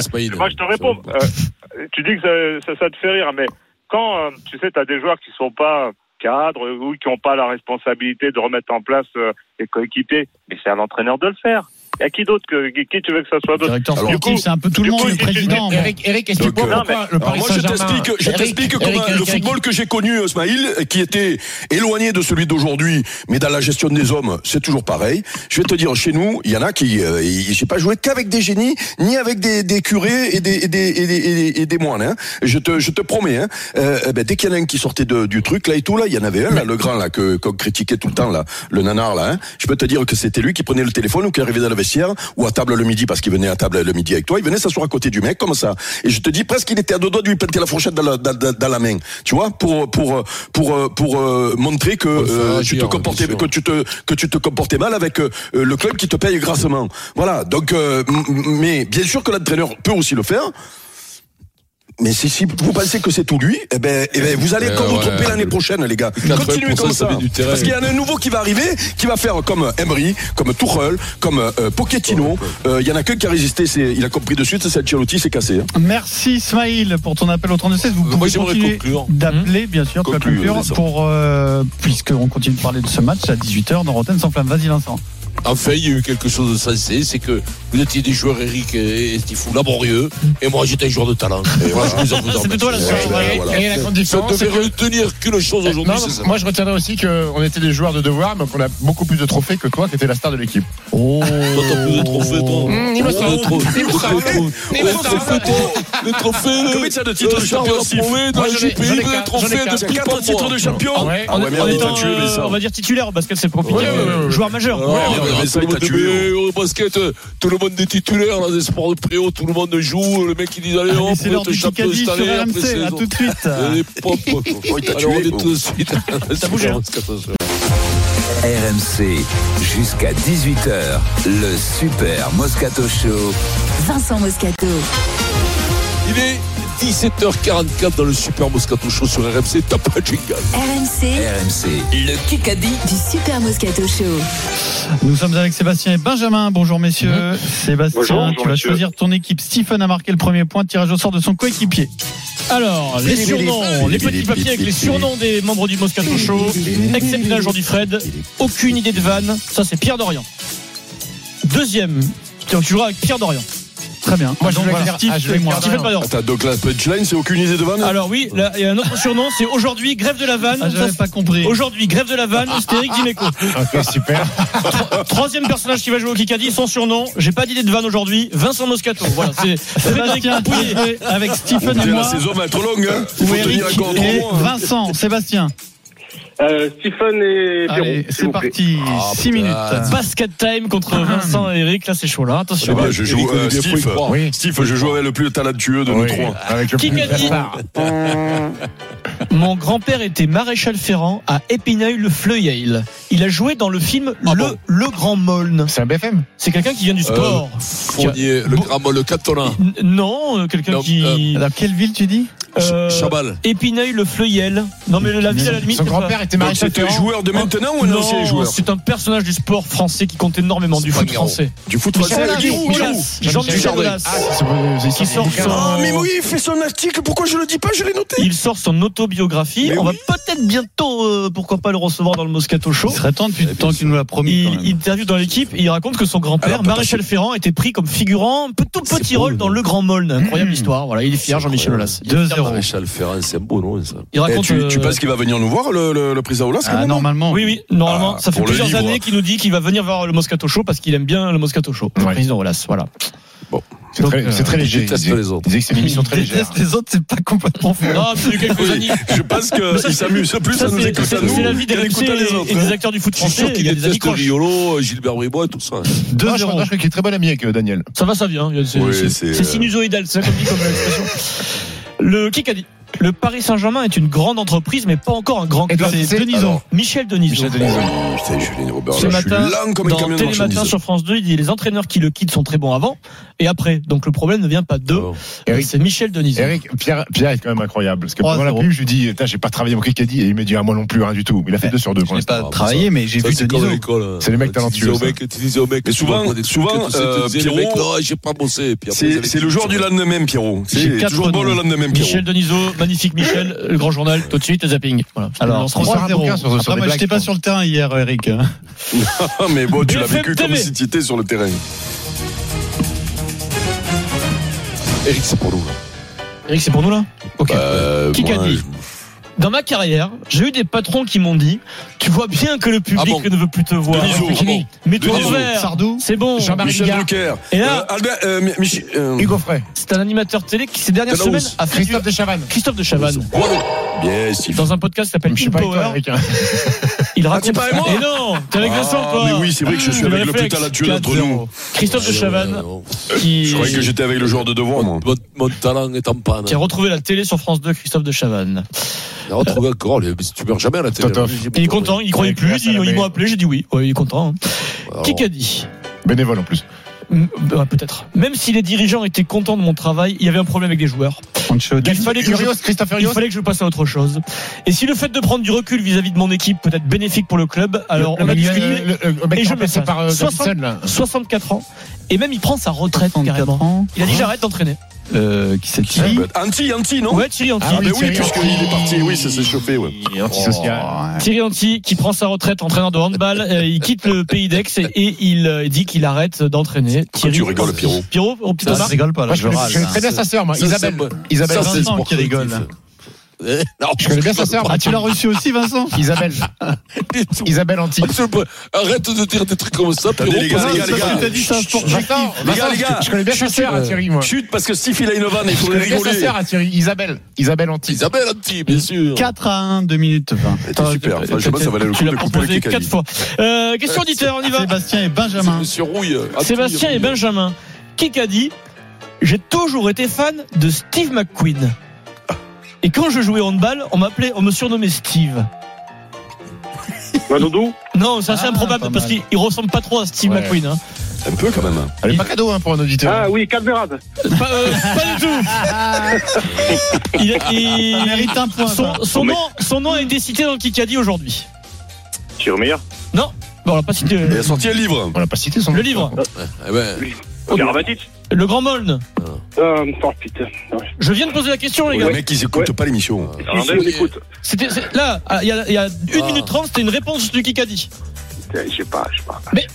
Speaker 15: je te réponds. Euh, tu dis que ça, ça, te fait rire, mais quand, euh, tu sais, tu as des joueurs qui sont pas cadres ou qui n'ont pas la responsabilité de remettre en place euh, les coéquipiers, mais c'est à l'entraîneur de le faire. Il y a qui d'autre que qui tu veux que ça soit d'autre
Speaker 5: Directeur sportif, c'est un peu tout le monde,
Speaker 15: coup,
Speaker 5: le président.
Speaker 7: Eric, Eric, explique-moi
Speaker 13: Donc, euh,
Speaker 7: pourquoi le Paris
Speaker 13: moi, je
Speaker 7: Saint-Germain.
Speaker 13: t'explique, je t'explique le football que j'ai connu, Ismaïl, qui était éloigné de celui d'aujourd'hui, mais dans la gestion des hommes, c'est toujours pareil. Je vais te dire, chez nous, il y en a qui, euh, j'ai pas joué qu'avec des génies, ni avec des, des curés et des, et des, et des, et des- moines. Hein. Je te, je te promets. Hein. Euh, ben, dès qu'il y en a un qui sortait de- du truc là et tout là, il y en avait un là, le grand là que qu'on critiquait tout le temps là, le nanar là. Hein. Je peux te dire que c'était lui qui prenait le téléphone ou qui arrivait dans le vestiaire ou à table le midi parce qu'il venait à table le midi avec toi, il venait s'asseoir à côté du mec comme ça. Et je te dis presque qu'il était à deux doigts de lui planter la fourchette dans la, dans, dans- la main. Tu vois, pour pour pour euh, pour euh, montrer que euh, tu te comportais que tu te que tu te comportais mal avec euh, le club qui te paye grassement. Voilà. Donc, euh, mais bien sûr que l'entraîneur peut aussi le faire. Mais si, vous pensez que c'est tout lui, eh, ben, eh ben, vous allez encore vous tromper l'année prochaine, les gars. Continuez comme ça. Parce qu'il y en a un nouveau qui va arriver, qui va faire comme Emery, comme Tourelle, comme euh, Pochettino. Euh, il euh, y en a qu'un qui a résisté, il a compris de suite, c'est Ancelotti, c'est cassé. Hein.
Speaker 5: Merci Smaïl pour ton appel au 36. Vous pouvez
Speaker 4: Moi,
Speaker 5: continuer d'appeler, bien sûr, pour, euh, puisqu'on continue de parler de ce match à 18h dans Rotten sans flamme. Vas-y Vincent.
Speaker 4: Enfin, il y a eu quelque chose de sensé, c'est que vous étiez des joueurs, Eric et Stifou, laborieux, et moi j'étais un joueur de talent. Et voilà, je vous en ah,
Speaker 7: C'est plutôt la
Speaker 4: voilà.
Speaker 6: différence.
Speaker 4: Ne
Speaker 6: devais
Speaker 4: retenir qu'une chose aujourd'hui.
Speaker 6: Moi, je retiendrai aussi qu'on était des joueurs de devoir, mais qu'on a beaucoup plus de trophées que toi, qui étais la star de l'équipe.
Speaker 5: Oh
Speaker 4: Toi, t'as plus de trophées, toi.
Speaker 6: Mmh, il me semble.
Speaker 4: Le euh, trophée.
Speaker 13: Combien de titres de champion
Speaker 4: Moi,
Speaker 6: j'ai
Speaker 4: le trophée
Speaker 13: de
Speaker 4: 4
Speaker 13: titres de champion.
Speaker 7: On va dire titulaire, parce que c'est
Speaker 6: profité.
Speaker 7: Joueur majeur
Speaker 4: au basket, tout le monde est titulaire, là, des sports de préau, tout le monde joue. Le mec, il dit, allez,
Speaker 5: allez hop,
Speaker 4: on
Speaker 5: te
Speaker 4: chape installé.
Speaker 5: RMC, à tout de suite.
Speaker 4: Allez, pop, Allez, on est tout de suite.
Speaker 7: Ça bouge, hein.
Speaker 3: RMC jusqu'à 18h, le Super Moscato Show.
Speaker 2: Vincent Moscato.
Speaker 4: Il est 17h44 dans le Super Moscato Show sur RMC. Top jingle.
Speaker 2: RMC.
Speaker 3: RMC. Le Kikadi
Speaker 2: du Super Moscato Show.
Speaker 5: Nous sommes avec Sébastien et Benjamin. Bonjour messieurs.
Speaker 15: Mmh. Sébastien,
Speaker 5: tu vas choisir ton équipe. Stephen a marqué le premier point. Tirage au sort de son coéquipier.
Speaker 7: Alors, les surnoms, les petits papiers avec les surnoms des membres du Moscato Show. Exceptionnel aujourd'hui Fred. Aucune idée de vanne. Ça, c'est Pierre Dorian. Deuxième, tu joueras avec Pierre Dorian.
Speaker 5: Très bien.
Speaker 6: Moi,
Speaker 5: donc,
Speaker 6: je
Speaker 5: voilà.
Speaker 6: Ah,
Speaker 5: Steve,
Speaker 6: ah, je
Speaker 5: vais moi.
Speaker 13: T'as deux classes punchline, c'est aucune idée de vanne hein
Speaker 7: Alors oui, il y a un autre surnom, c'est aujourd'hui grève de la vanne.
Speaker 5: Ah, J'avais pas compris.
Speaker 7: Aujourd'hui grève de la vanne, c'est Eric ah,
Speaker 6: Ok, super.
Speaker 7: Troisième personnage qui va jouer au Kikadi, son surnom, j'ai pas d'idée de vanne aujourd'hui, Vincent Moscato. Voilà, c'est
Speaker 5: avec Stephen et
Speaker 13: moi. La saison va être longue, hein. hein.
Speaker 5: Vincent, Sébastien.
Speaker 14: Euh, Stephen et Pierrot.
Speaker 5: Allez, c'est parti.
Speaker 4: Ah,
Speaker 5: 6 minutes.
Speaker 7: Basket time contre ah. Vincent et Eric. Là, c'est chaud, là. Attention.
Speaker 13: Bah, je joue, euh, Steve. Steve, je joue avec le plus talentueux de
Speaker 6: oui.
Speaker 13: nous trois.
Speaker 6: Avec le
Speaker 7: Qui
Speaker 6: plus
Speaker 7: dit Mon grand-père était maréchal ferrant à Épineuil-le-Fleuil. Il a joué dans le film
Speaker 4: ah
Speaker 7: Le, le Grand Molne.
Speaker 6: C'est un BFM
Speaker 7: C'est quelqu'un qui vient du
Speaker 4: euh, sport. Fournier, le
Speaker 7: Grand
Speaker 4: Molne, le
Speaker 7: Catonin. Non, quelqu'un qui.
Speaker 5: Dans quelle ville tu dis?
Speaker 7: Euh,
Speaker 4: Chabal.
Speaker 7: Épineuil le Fleuiel. Non mais la ville à la limite.
Speaker 6: Son grand-père était marié
Speaker 13: C'est un joueur de maintenant ou
Speaker 7: non,
Speaker 13: c'est joueur
Speaker 7: C'est un personnage du sport français qui compte énormément du foot français.
Speaker 13: Du foot français.
Speaker 7: Jean-Michel Aulas.
Speaker 6: Ah,
Speaker 13: mais oui, il fait son article. Pourquoi je le dis pas Je l'ai noté.
Speaker 7: Il sort son autobiographie. On va peut-être bientôt, euh, pourquoi pas le recevoir dans le Moscato Show.
Speaker 5: Il serait temps depuis le eh temps qu'il nous l'a promis.
Speaker 7: Il interviewe dans l'équipe. Il raconte que son grand-père, Maréchal Ferrand, était pris comme figurant, tout petit rôle dans Le Grand Molne. Incroyable
Speaker 5: mmh.
Speaker 7: histoire. Voilà, il est fier, Jean-Michel Aulas.
Speaker 5: 2-0
Speaker 4: Maréchal Ferrand, c'est beau, non.
Speaker 7: Il raconte,
Speaker 13: eh, tu,
Speaker 7: euh,
Speaker 13: penses qu'il va venir nous voir, le, le, président Oulas
Speaker 5: ah, Normalement.
Speaker 7: Oui, oui, normalement.
Speaker 13: Ah,
Speaker 7: ça fait plusieurs années qu'il nous dit qu'il va venir voir le Moscato Show parce qu'il aime bien le Moscato Show.
Speaker 6: Ouais.
Speaker 7: Le président Oulas, voilà.
Speaker 6: Bon.
Speaker 7: C'est
Speaker 6: très,
Speaker 7: euh,
Speaker 6: léger. Il
Speaker 4: les autres.
Speaker 6: Il que c'est une émission très légère.
Speaker 5: déteste les autres, c'est pas complètement faux.
Speaker 7: Ah,
Speaker 13: je pense qu'il s'amuse plus
Speaker 7: ça,
Speaker 13: à nous écouter.
Speaker 7: C'est la vie des
Speaker 13: autres.
Speaker 7: Et des hein. acteurs du foot français. Il y a des amis
Speaker 4: Riolo, Gilbert Bribois, tout ça.
Speaker 7: 2-0.
Speaker 6: Ah, je crois qu'il est très bon ami avec Daniel.
Speaker 7: Ça va, ça vient. C'est
Speaker 13: euh,
Speaker 7: sinusoïdal, c'est comme dit comme l'expression le Kikadi. Le Paris Saint-Germain est une grande entreprise, mais pas encore un grand club. C'est
Speaker 6: Denison.
Speaker 7: Michel Denison.
Speaker 6: Michel Denison.
Speaker 13: Oh,
Speaker 7: Ce matin, dans Télématin sur France 2, il dit les entraîneurs qui le quittent sont très bons avant et après. Donc le problème ne vient pas d'eux.
Speaker 6: Euh,
Speaker 7: c'est Michel Denison.
Speaker 6: Eric, Pierre, est quand même incroyable. Parce que oh, pendant la pub, je lui dis, j'ai pas travaillé mon Kikadi et il me dit, ah, moi non plus, rien du tout. Il a fait 2 sur 2.
Speaker 5: Je n'ai pas travaillé, mais j'ai vu
Speaker 4: Denison.
Speaker 6: C'est les mecs talentueux.
Speaker 13: Mais souvent, souvent, euh, Pierrot,
Speaker 4: j'ai pas bossé.
Speaker 13: C'est le jour du lendemain, Pierrot. C'est toujours bon le lendemain, Pierrot.
Speaker 7: Michel Denison, Magnifique Michel, le grand journal, tout de suite, zapping. Voilà.
Speaker 5: Alors,
Speaker 7: on se rend
Speaker 6: sur, sur
Speaker 5: Après, j'étais pas sur le terrain hier, Eric.
Speaker 13: non, mais bon, tu l'as vécu comme si tu étais sur le terrain.
Speaker 4: Eric, c'est pour nous. Là.
Speaker 7: Eric, c'est pour nous là? Ok.
Speaker 13: Bah,
Speaker 7: Qui dans ma carrière, j'ai eu des patrons qui m'ont dit Tu vois bien que le
Speaker 4: ah public
Speaker 7: ne veut plus te voir. Ah Mets-toi au vert.
Speaker 5: Sardou,
Speaker 7: c'est bon.
Speaker 13: Michel Drucker.
Speaker 7: Et là,
Speaker 13: euh, Albert, euh, Hugo euh,
Speaker 6: Frey.
Speaker 7: C'est un animateur télé qui, ces dernières semaines, a fait.
Speaker 6: Christophe de Chavannes.
Speaker 7: Christophe de Chavannes.
Speaker 13: Yes.
Speaker 7: Dans un podcast qui s'appelle Power.
Speaker 6: Toi, hein.
Speaker 7: il raconte.
Speaker 13: Ah,
Speaker 7: et non, t'es avec ah, Vincent
Speaker 13: ah,
Speaker 7: pas.
Speaker 13: Mais oui, c'est vrai que je suis avec
Speaker 7: le
Speaker 13: putain
Speaker 7: la
Speaker 13: tuile entre nous.
Speaker 7: Christophe de Chavannes. Qui...
Speaker 13: Je croyais que j'étais avec le joueur de devant.
Speaker 4: Mon talent est en panne.
Speaker 7: Qui a retrouvé la télé sur France 2, Christophe de Chavannes.
Speaker 4: Tu meurs jamais à la télé. Hein.
Speaker 7: Il est content, il croyait plus, ils m'ont appelé, j'ai dit oui. Ouais, il est content. Hein. Qui a dit
Speaker 6: Bénévole en plus.
Speaker 7: Ah, peut-être. Même si les dirigeants étaient contents de mon travail, il y avait un problème avec les joueurs. Il fallait, que je, passe à autre chose. Et si le fait de prendre du recul vis-à-vis de mon équipe peut être bénéfique pour le club, alors
Speaker 6: le,
Speaker 7: on a discuté. et je me
Speaker 6: par
Speaker 7: 60, 64 ans. Et même il prend sa retraite carrément.
Speaker 5: Ans.
Speaker 7: Il a dit hein j'arrête d'entraîner.
Speaker 5: Euh, qui c'est Thierry
Speaker 13: Anti, anti, non
Speaker 7: Ouais, Thierry Anti.
Speaker 13: Ah, mais oui,
Speaker 6: Thierry
Speaker 13: puisqu'il est parti, oui, ça s'est chauffé, ouais.
Speaker 7: Thierry Anti qui prend sa retraite entraîneur de handball, euh, il quitte le pays d'Aix et, et il euh, dit qu'il arrête d'entraîner. Thierry
Speaker 13: tu rigoles, Pierrot
Speaker 7: Pierrot, au petit
Speaker 5: je rigole pas, là,
Speaker 6: Moi, je
Speaker 5: je râle.
Speaker 6: je sa sœur, moi. Isabelle.
Speaker 4: c'est-
Speaker 6: Isabelle.
Speaker 5: Vincent qui rigole.
Speaker 4: non,
Speaker 6: Je connais bien sa sœur.
Speaker 5: Ah, tu l'as reçu aussi, Vincent
Speaker 6: Isabelle. Isabelle Anti.
Speaker 4: Arrête de dire des trucs comme ça, Pierrot,
Speaker 13: les gars, les gars, les gars.
Speaker 5: Dit ça,
Speaker 13: Les gars, les gars.
Speaker 6: je connais bien sa sœur, à Thierry, moi.
Speaker 13: Chut, parce que Steve, il a une vanne, il
Speaker 6: Je
Speaker 13: faudrait
Speaker 6: connais bien sa
Speaker 13: rigoler.
Speaker 6: sœur, Thierry. Isabelle. Isabelle Anti.
Speaker 4: Isabelle Anti, bien sûr.
Speaker 5: 4 à 1, 2 minutes 20.
Speaker 13: C'était super. Franchement, ça valait le
Speaker 7: Tu
Speaker 13: coup
Speaker 7: l'as
Speaker 13: de couper le
Speaker 7: proposé
Speaker 13: Kikadi.
Speaker 7: quatre fois. Euh, question auditeur, on y va.
Speaker 5: Sébastien et Benjamin.
Speaker 4: Monsieur Rouille.
Speaker 7: Sébastien et. Benjamin. Qui a dit J'ai toujours été fan de Steve McQueen. Et quand je jouais au handball, on m'appelait, on me surnommait Steve.
Speaker 15: Manodou
Speaker 7: Non, c'est assez
Speaker 5: Ah,
Speaker 7: improbable
Speaker 5: pas
Speaker 7: parce
Speaker 5: mal.
Speaker 7: qu'il il ressemble pas trop à Steve
Speaker 6: Ouais.
Speaker 7: McQueen. Hein.
Speaker 13: Un peu quand même.
Speaker 6: Elle est pas cadeau, hein, pour un auditeur.
Speaker 15: Ah oui, Calderade.
Speaker 7: Pas, euh, pas du tout. Il, il-
Speaker 5: Ça mérite un point. ça.
Speaker 7: son, son nom, son nom a été cité dans le Kikadi aujourd'hui.
Speaker 15: Tirmir.
Speaker 7: Non, bon, on l'a pas cité.
Speaker 13: Il a sorti un livre.
Speaker 6: On l'a pas cité son
Speaker 7: Le livre,
Speaker 4: Eh ben,
Speaker 15: Karabatic.
Speaker 7: Le Grand Moln.
Speaker 15: Euh, oh putain.
Speaker 7: Je viens de poser la question, les
Speaker 13: Les
Speaker 7: gars.
Speaker 13: mecs, ils écoutent pas l'émission.
Speaker 7: C'était là, ah, il y a, y a une minute trente, c'était une réponse du Kikadi.
Speaker 15: Je sais pas, je sais pas.
Speaker 7: Mais-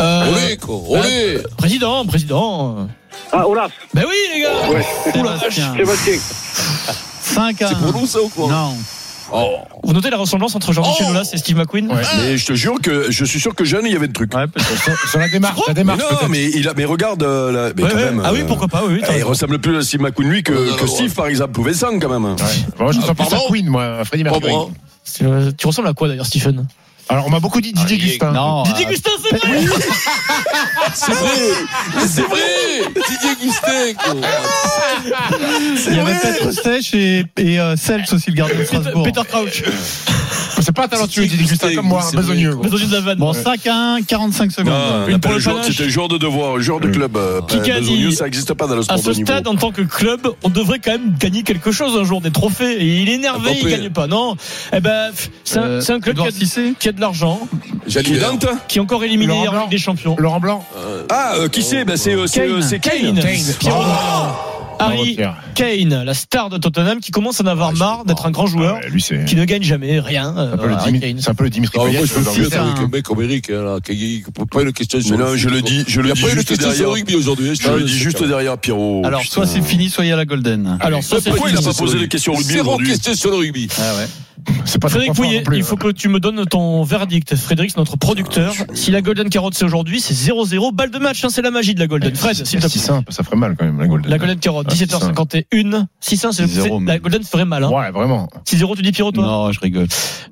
Speaker 7: Euh,
Speaker 4: olé, quoi, olé.
Speaker 7: président, président.
Speaker 15: Ah, Olaf.
Speaker 7: Ben oui, les gars.
Speaker 15: Ouais.
Speaker 5: Sébastien.
Speaker 15: Sébastien.
Speaker 5: 5 à
Speaker 4: C'est
Speaker 5: 1.
Speaker 4: pour nous, ça, ou quoi?
Speaker 5: Non.
Speaker 4: Oh.
Speaker 7: Vous notez la ressemblance entre Jean-Michel
Speaker 4: Oh.
Speaker 7: Aulas et Steve McQueen
Speaker 6: Ouais.
Speaker 13: Mais je te jure que je suis sûr que jeune, il y avait le truc.
Speaker 5: Ouais.
Speaker 6: Sur- Sur la démarche, la
Speaker 13: Mais
Speaker 6: démarche.
Speaker 13: non,
Speaker 6: peut-être.
Speaker 13: mais il a, mais regarde, euh, la- mais
Speaker 7: Ouais,
Speaker 13: quand
Speaker 7: ouais.
Speaker 13: même.
Speaker 7: Ah oui,
Speaker 13: euh,
Speaker 7: pourquoi pas, oui,
Speaker 13: eh, il ressemble plus à Steve McQueen lui que,
Speaker 4: Non, non,
Speaker 13: que
Speaker 4: non,
Speaker 13: Steve,
Speaker 4: ouais.
Speaker 13: par exemple, pouvait sang quand même.
Speaker 6: Ouais. Moi, je me sens plus à Queen, moi, Freddie
Speaker 4: Pas
Speaker 6: Mercury.
Speaker 7: euh, Tu ressembles à quoi d'ailleurs, Stephen?
Speaker 6: Alors, on m'a beaucoup dit Didier
Speaker 4: Ah,
Speaker 6: Gustin.
Speaker 5: Non.
Speaker 7: Didier
Speaker 5: euh,
Speaker 7: Gustin, c'est vrai
Speaker 4: C'est vrai, mais c'est vrai. Didier Gustin, quoi.
Speaker 5: Il y avait Petre Sèche et, et euh, Seltz aussi, le gardien de Strasbourg.
Speaker 7: Peter Crouch.
Speaker 6: C'est pas talentueux, Gustin,
Speaker 4: Gustin,
Speaker 6: comme moi,
Speaker 4: c'est
Speaker 6: besogneux.
Speaker 7: Besoin de la vanne.
Speaker 5: Bon, 5 à 1, 45 secondes.
Speaker 7: Une pour le.
Speaker 13: C'était un joueur de devoir, un joueur de club. euh,
Speaker 7: Qui
Speaker 13: euh,
Speaker 7: a
Speaker 13: besogneux,
Speaker 7: dit-
Speaker 13: ça n'existe pas dans le
Speaker 7: À
Speaker 13: sport
Speaker 7: ce
Speaker 13: de niveau.
Speaker 7: stade, en tant que club, on devrait quand même gagner quelque chose un jour, des trophées. Et il est énervé, il
Speaker 4: Mbappé.
Speaker 7: gagne pas. Non, eh ben, c'est un,
Speaker 5: Euh,
Speaker 7: club qui a, de l'argent,
Speaker 13: Qui
Speaker 7: est encore éliminé
Speaker 6: Laurent
Speaker 7: en
Speaker 6: Blanc.
Speaker 7: Ligue des Champions.
Speaker 6: Laurent Blanc.
Speaker 13: Ah, euh, qui c'est ben, C'est euh, c'est, euh,
Speaker 7: Kane.
Speaker 13: c'est Kane.
Speaker 7: Harry. Kane, la star de Tottenham, qui commence à en avoir
Speaker 13: Ah,
Speaker 7: marre d'être un grand joueur,
Speaker 6: Lui, c'est
Speaker 7: qui ne gagne jamais rien. euh,
Speaker 6: un peu le
Speaker 7: Harry
Speaker 6: Dimitri-
Speaker 7: Kane.
Speaker 6: c'est un peu le Dimitri
Speaker 4: Non,
Speaker 6: Payet.
Speaker 4: moi, je me
Speaker 6: le-
Speaker 4: avec un mec comme Eric, hein, là, qui qui- pas une question sur
Speaker 13: non,
Speaker 4: le
Speaker 13: je le
Speaker 4: foot,
Speaker 13: dis, je le dis juste
Speaker 4: question sur le
Speaker 13: derrière.
Speaker 4: rugby aujourd'hui. hein,
Speaker 13: Je le dis juste derrière Pierrot.
Speaker 5: Alors, soit c'est fini, soit il y a la Golden.
Speaker 7: Alors, ça, c'est
Speaker 13: Pourquoi il n'a pas posé les
Speaker 4: le
Speaker 13: questions rugby
Speaker 4: Zéro question sur le rugby.
Speaker 5: Ah ouais.
Speaker 6: C'est pas
Speaker 7: Frédéric Pouillet, il faut
Speaker 6: hein.
Speaker 7: que tu me donnes ton verdict. Frédéric, c'est notre producteur. Si la Golden Carotte c'est aujourd'hui, c'est 0-0, balle de match, hein, c'est la magie de la Golden. Fred, s'il te plaît.
Speaker 6: 600, ça ferait mal quand même, la Golden.
Speaker 7: La Golden Carotte,
Speaker 6: Ah,
Speaker 7: 17h51. 600, c'est
Speaker 5: 6-0,
Speaker 7: c'est- la Golden ferait mal. Hein.
Speaker 6: Ouais, vraiment.
Speaker 7: 6-0, tu dis Pierrot, toi?
Speaker 5: Non, je rigole.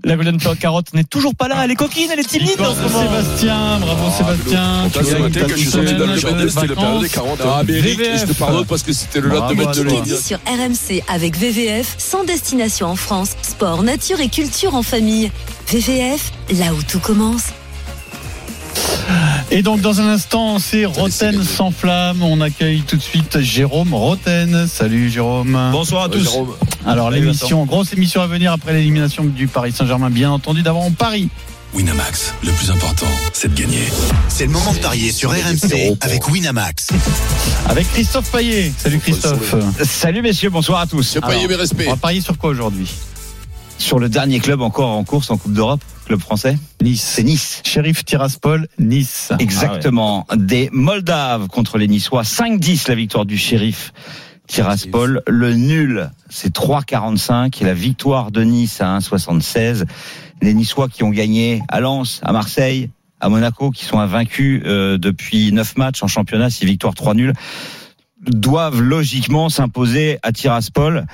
Speaker 7: La Golden Carotte n'est toujours pas là. Elle est coquine, elle est timide en ce moment.
Speaker 5: Sébastien, bravo Sébastien. Tu
Speaker 13: matin,
Speaker 5: gagnes
Speaker 13: quand je suis
Speaker 5: ta
Speaker 13: sorti dans le
Speaker 5: de
Speaker 13: c'était la période des
Speaker 5: vacances.
Speaker 13: carottes.
Speaker 4: Ah, mais Eric,
Speaker 5: VVF.
Speaker 4: je te pardonne parce que c'était le
Speaker 5: Bravo
Speaker 4: lendemain
Speaker 5: à
Speaker 4: de ligne.
Speaker 2: Sur RMC avec VVF, sans destination en France. Sport, nature et culture en famille. VVF, là où tout commence.
Speaker 5: Et donc dans un instant, c'est Roten sans flamme. On accueille tout de suite Jérôme Roten. Salut Jérôme.
Speaker 16: Bonsoir à tous.
Speaker 4: Jérôme.
Speaker 5: Alors l'émission, grosse émission à venir après l'élimination du Paris Saint-Germain, bien entendu. D'abord on parie.
Speaker 17: Winamax, le plus important, c'est de gagner. C'est le moment de parier sur RMC avec Winamax.
Speaker 5: Avec Christophe Payet. Salut Christophe.
Speaker 16: Salut messieurs, bonsoir à tous.
Speaker 4: J'ai payé mes respects.
Speaker 5: On va parier sur quoi aujourd'hui?
Speaker 16: Sur le dernier club encore en course en Coupe d'Europe, club français,
Speaker 5: Nice.
Speaker 16: c'est Nice.
Speaker 5: Sheriff Tiraspol, Nice.
Speaker 16: Exactement. Des Moldaves contre les Niçois. 5-10 la victoire du shérif Tiraspol. Le nul, c'est 3-45. Et la victoire de Nice à 1-76. Les Niçois qui ont gagné à Lens, à Marseille, à Monaco, qui sont invaincus euh, depuis 9 matchs en championnat, 6 victoires, 3 nuls doivent logiquement s'imposer à Tiraspol.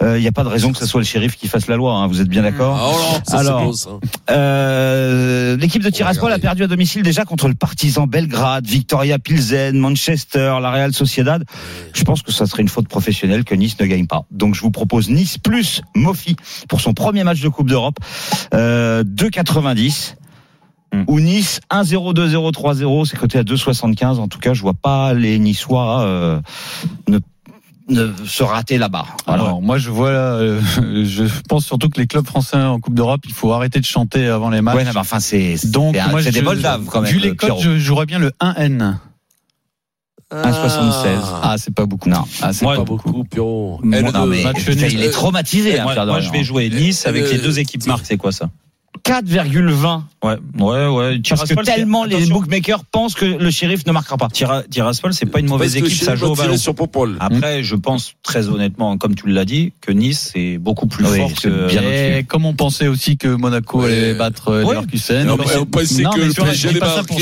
Speaker 16: Il n'y a pas de raison que ce soit le shérif qui fasse la loi. hein, vous êtes bien d'accord
Speaker 4: Ah, ça, c'est
Speaker 16: Alors,
Speaker 4: ça.
Speaker 16: euh, l'équipe de Tiraspol a perdu à domicile déjà contre le Partizan Belgrade, Victoria Pilsen, Manchester, la Real Sociedad. Je pense que ça serait une faute professionnelle que Nice ne gagne pas. Donc je vous propose Nice plus Mofi pour son premier match de Coupe d'Europe. Euh, 2,90. Ou Nice 1-0, 2-0, 3-0, c'est coté à 2,75. En tout cas, je vois pas les Niçois euh, ne ne se rater là-bas. Voilà.
Speaker 5: Alors, moi, je vois, euh, je pense surtout que les clubs français en Coupe d'Europe, il faut arrêter de chanter avant les matchs.
Speaker 16: Ouais, non, mais enfin, c'est
Speaker 5: Donc,
Speaker 16: c'est un-
Speaker 5: moi,
Speaker 16: c'est des
Speaker 5: je-
Speaker 16: Moldaves quand même.
Speaker 5: Vu les
Speaker 16: euh,
Speaker 5: codes, je jouerais bien le 1N.
Speaker 16: 1,76.
Speaker 5: Ah, c'est pas beaucoup.
Speaker 16: Non.
Speaker 5: Ah, c'est pas beaucoup.
Speaker 4: Beaucoup, Pierrot.
Speaker 5: Moi,
Speaker 4: N2.
Speaker 16: Non, mais
Speaker 5: match
Speaker 16: il est traumatisé. hein,
Speaker 18: moi,
Speaker 16: Dorian.
Speaker 18: je vais jouer Nice avec les deux équipes marques, c'est quoi ça?
Speaker 16: 4,20.
Speaker 18: Ouais, ouais, ouais.
Speaker 16: Parce que tellement les bookmakers pensent que le shérif ne marquera pas.
Speaker 18: Tira- Tiraspol, c'est pas une mauvaise équipe, ça
Speaker 4: les
Speaker 18: joue au ballon.
Speaker 4: sur Popol.
Speaker 18: Après, je pense très honnêtement, comme tu l'as dit, que Nice c'est beaucoup plus
Speaker 16: Oui,
Speaker 18: fort
Speaker 16: c'est
Speaker 18: que.
Speaker 16: bien
Speaker 5: Et comme on pensait aussi que Monaco
Speaker 4: Ouais.
Speaker 5: allait battre euh,
Speaker 18: Ouais.
Speaker 5: Leverkusen.
Speaker 4: Non, mais on pensait
Speaker 5: non,
Speaker 4: que
Speaker 5: mais
Speaker 4: le PSG allait marquer.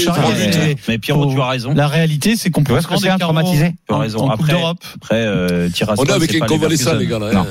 Speaker 5: mais
Speaker 18: Mais Pierrot, tu as raison.
Speaker 5: La réalité, c'est qu'on peut carreaux
Speaker 16: traumatisé
Speaker 18: Tu as raison. Après-
Speaker 5: d'Europe.
Speaker 18: Après, euh, Tiraspol,
Speaker 4: On est avec
Speaker 18: c'est
Speaker 4: un
Speaker 18: pas
Speaker 4: convalescent, les gars, là.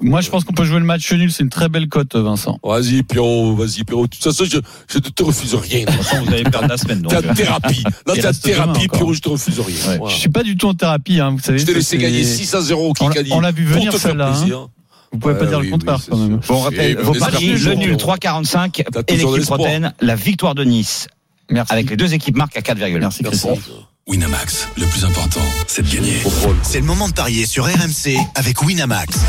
Speaker 5: Moi, je pense qu'on peut jouer le match nul. C'est une très belle cote, Vincent.
Speaker 4: Vas-y, Pierrot, vas-y, Pierrot. De toute façon, je, je ne te refuse rien.
Speaker 18: De toute façon, vous allez perdre la semaine. Donc,
Speaker 4: T'es en thérapie. Là, t'es en thérapie. Pierrot, je te refuse rien.
Speaker 5: Ouais.
Speaker 4: Voilà.
Speaker 5: Je suis pas du tout en thérapie, hein, vous savez.
Speaker 4: Je t'ai laissé gagner 6 à 0 au
Speaker 5: On l'a-
Speaker 4: Kikadi.
Speaker 5: on l'a vu venir, celle-là, hein. Vous pouvez pas
Speaker 4: Ouais,
Speaker 5: dire
Speaker 4: oui,
Speaker 5: le contraire,
Speaker 4: oui,
Speaker 5: quand même.
Speaker 4: sûr.
Speaker 16: Bon, on rappelle vos paris, le nul 3,45
Speaker 4: T'as
Speaker 16: et l'équipe la victoire de Nice.
Speaker 5: Merci.
Speaker 16: Avec les deux équipes marques à 4,1.
Speaker 5: Merci,
Speaker 4: Merci.
Speaker 5: Christophe.
Speaker 17: Winamax, le plus important, c'est de gagner. C'est le moment de parier sur RMC avec Winamax.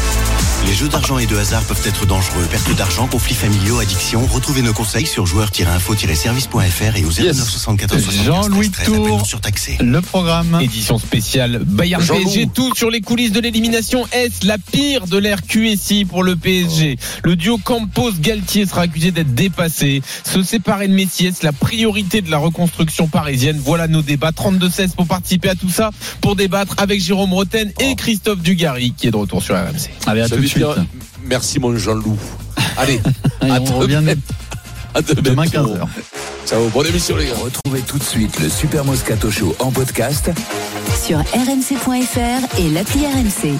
Speaker 17: Les jeux d'argent et de hasard peuvent être dangereux. Perte d'argent, conflits familiaux, addiction. Retrouvez nos conseils sur joueurs-info-service.fr et au 09 74 75
Speaker 5: Jean-Louis
Speaker 17: 13 13, appel non
Speaker 5: Tour,
Speaker 17: surtaxé.
Speaker 5: le programme.
Speaker 19: Édition spéciale Bayern
Speaker 4: Jean-Loup.
Speaker 19: PSG, tout sur les coulisses de l'élimination. Est-ce la pire de l'ère QSI pour le PSG Le duo Campos-Galtier sera accusé d'être dépassé. Se séparer de Messi, est-ce la priorité de la reconstruction parisienne Voilà nos débats. 32-16 pour participer à tout ça, pour débattre avec Jérôme Roten et Christophe Dugarry, qui est de retour sur RMC.
Speaker 5: Allez, à
Speaker 4: Ça
Speaker 5: tout de
Speaker 4: veut
Speaker 5: suite.
Speaker 4: dire, Merci, mon Jean-Loup. Allez,
Speaker 5: Allez,
Speaker 4: à
Speaker 5: on revient
Speaker 4: demain. À
Speaker 5: demain
Speaker 4: Pierrot.
Speaker 5: 15h.
Speaker 4: Ciao, bonne émission, les gars.
Speaker 3: Retrouvez tout de suite le Super Moscato Show en podcast
Speaker 2: Sur rmc.fr et l'appli RMC.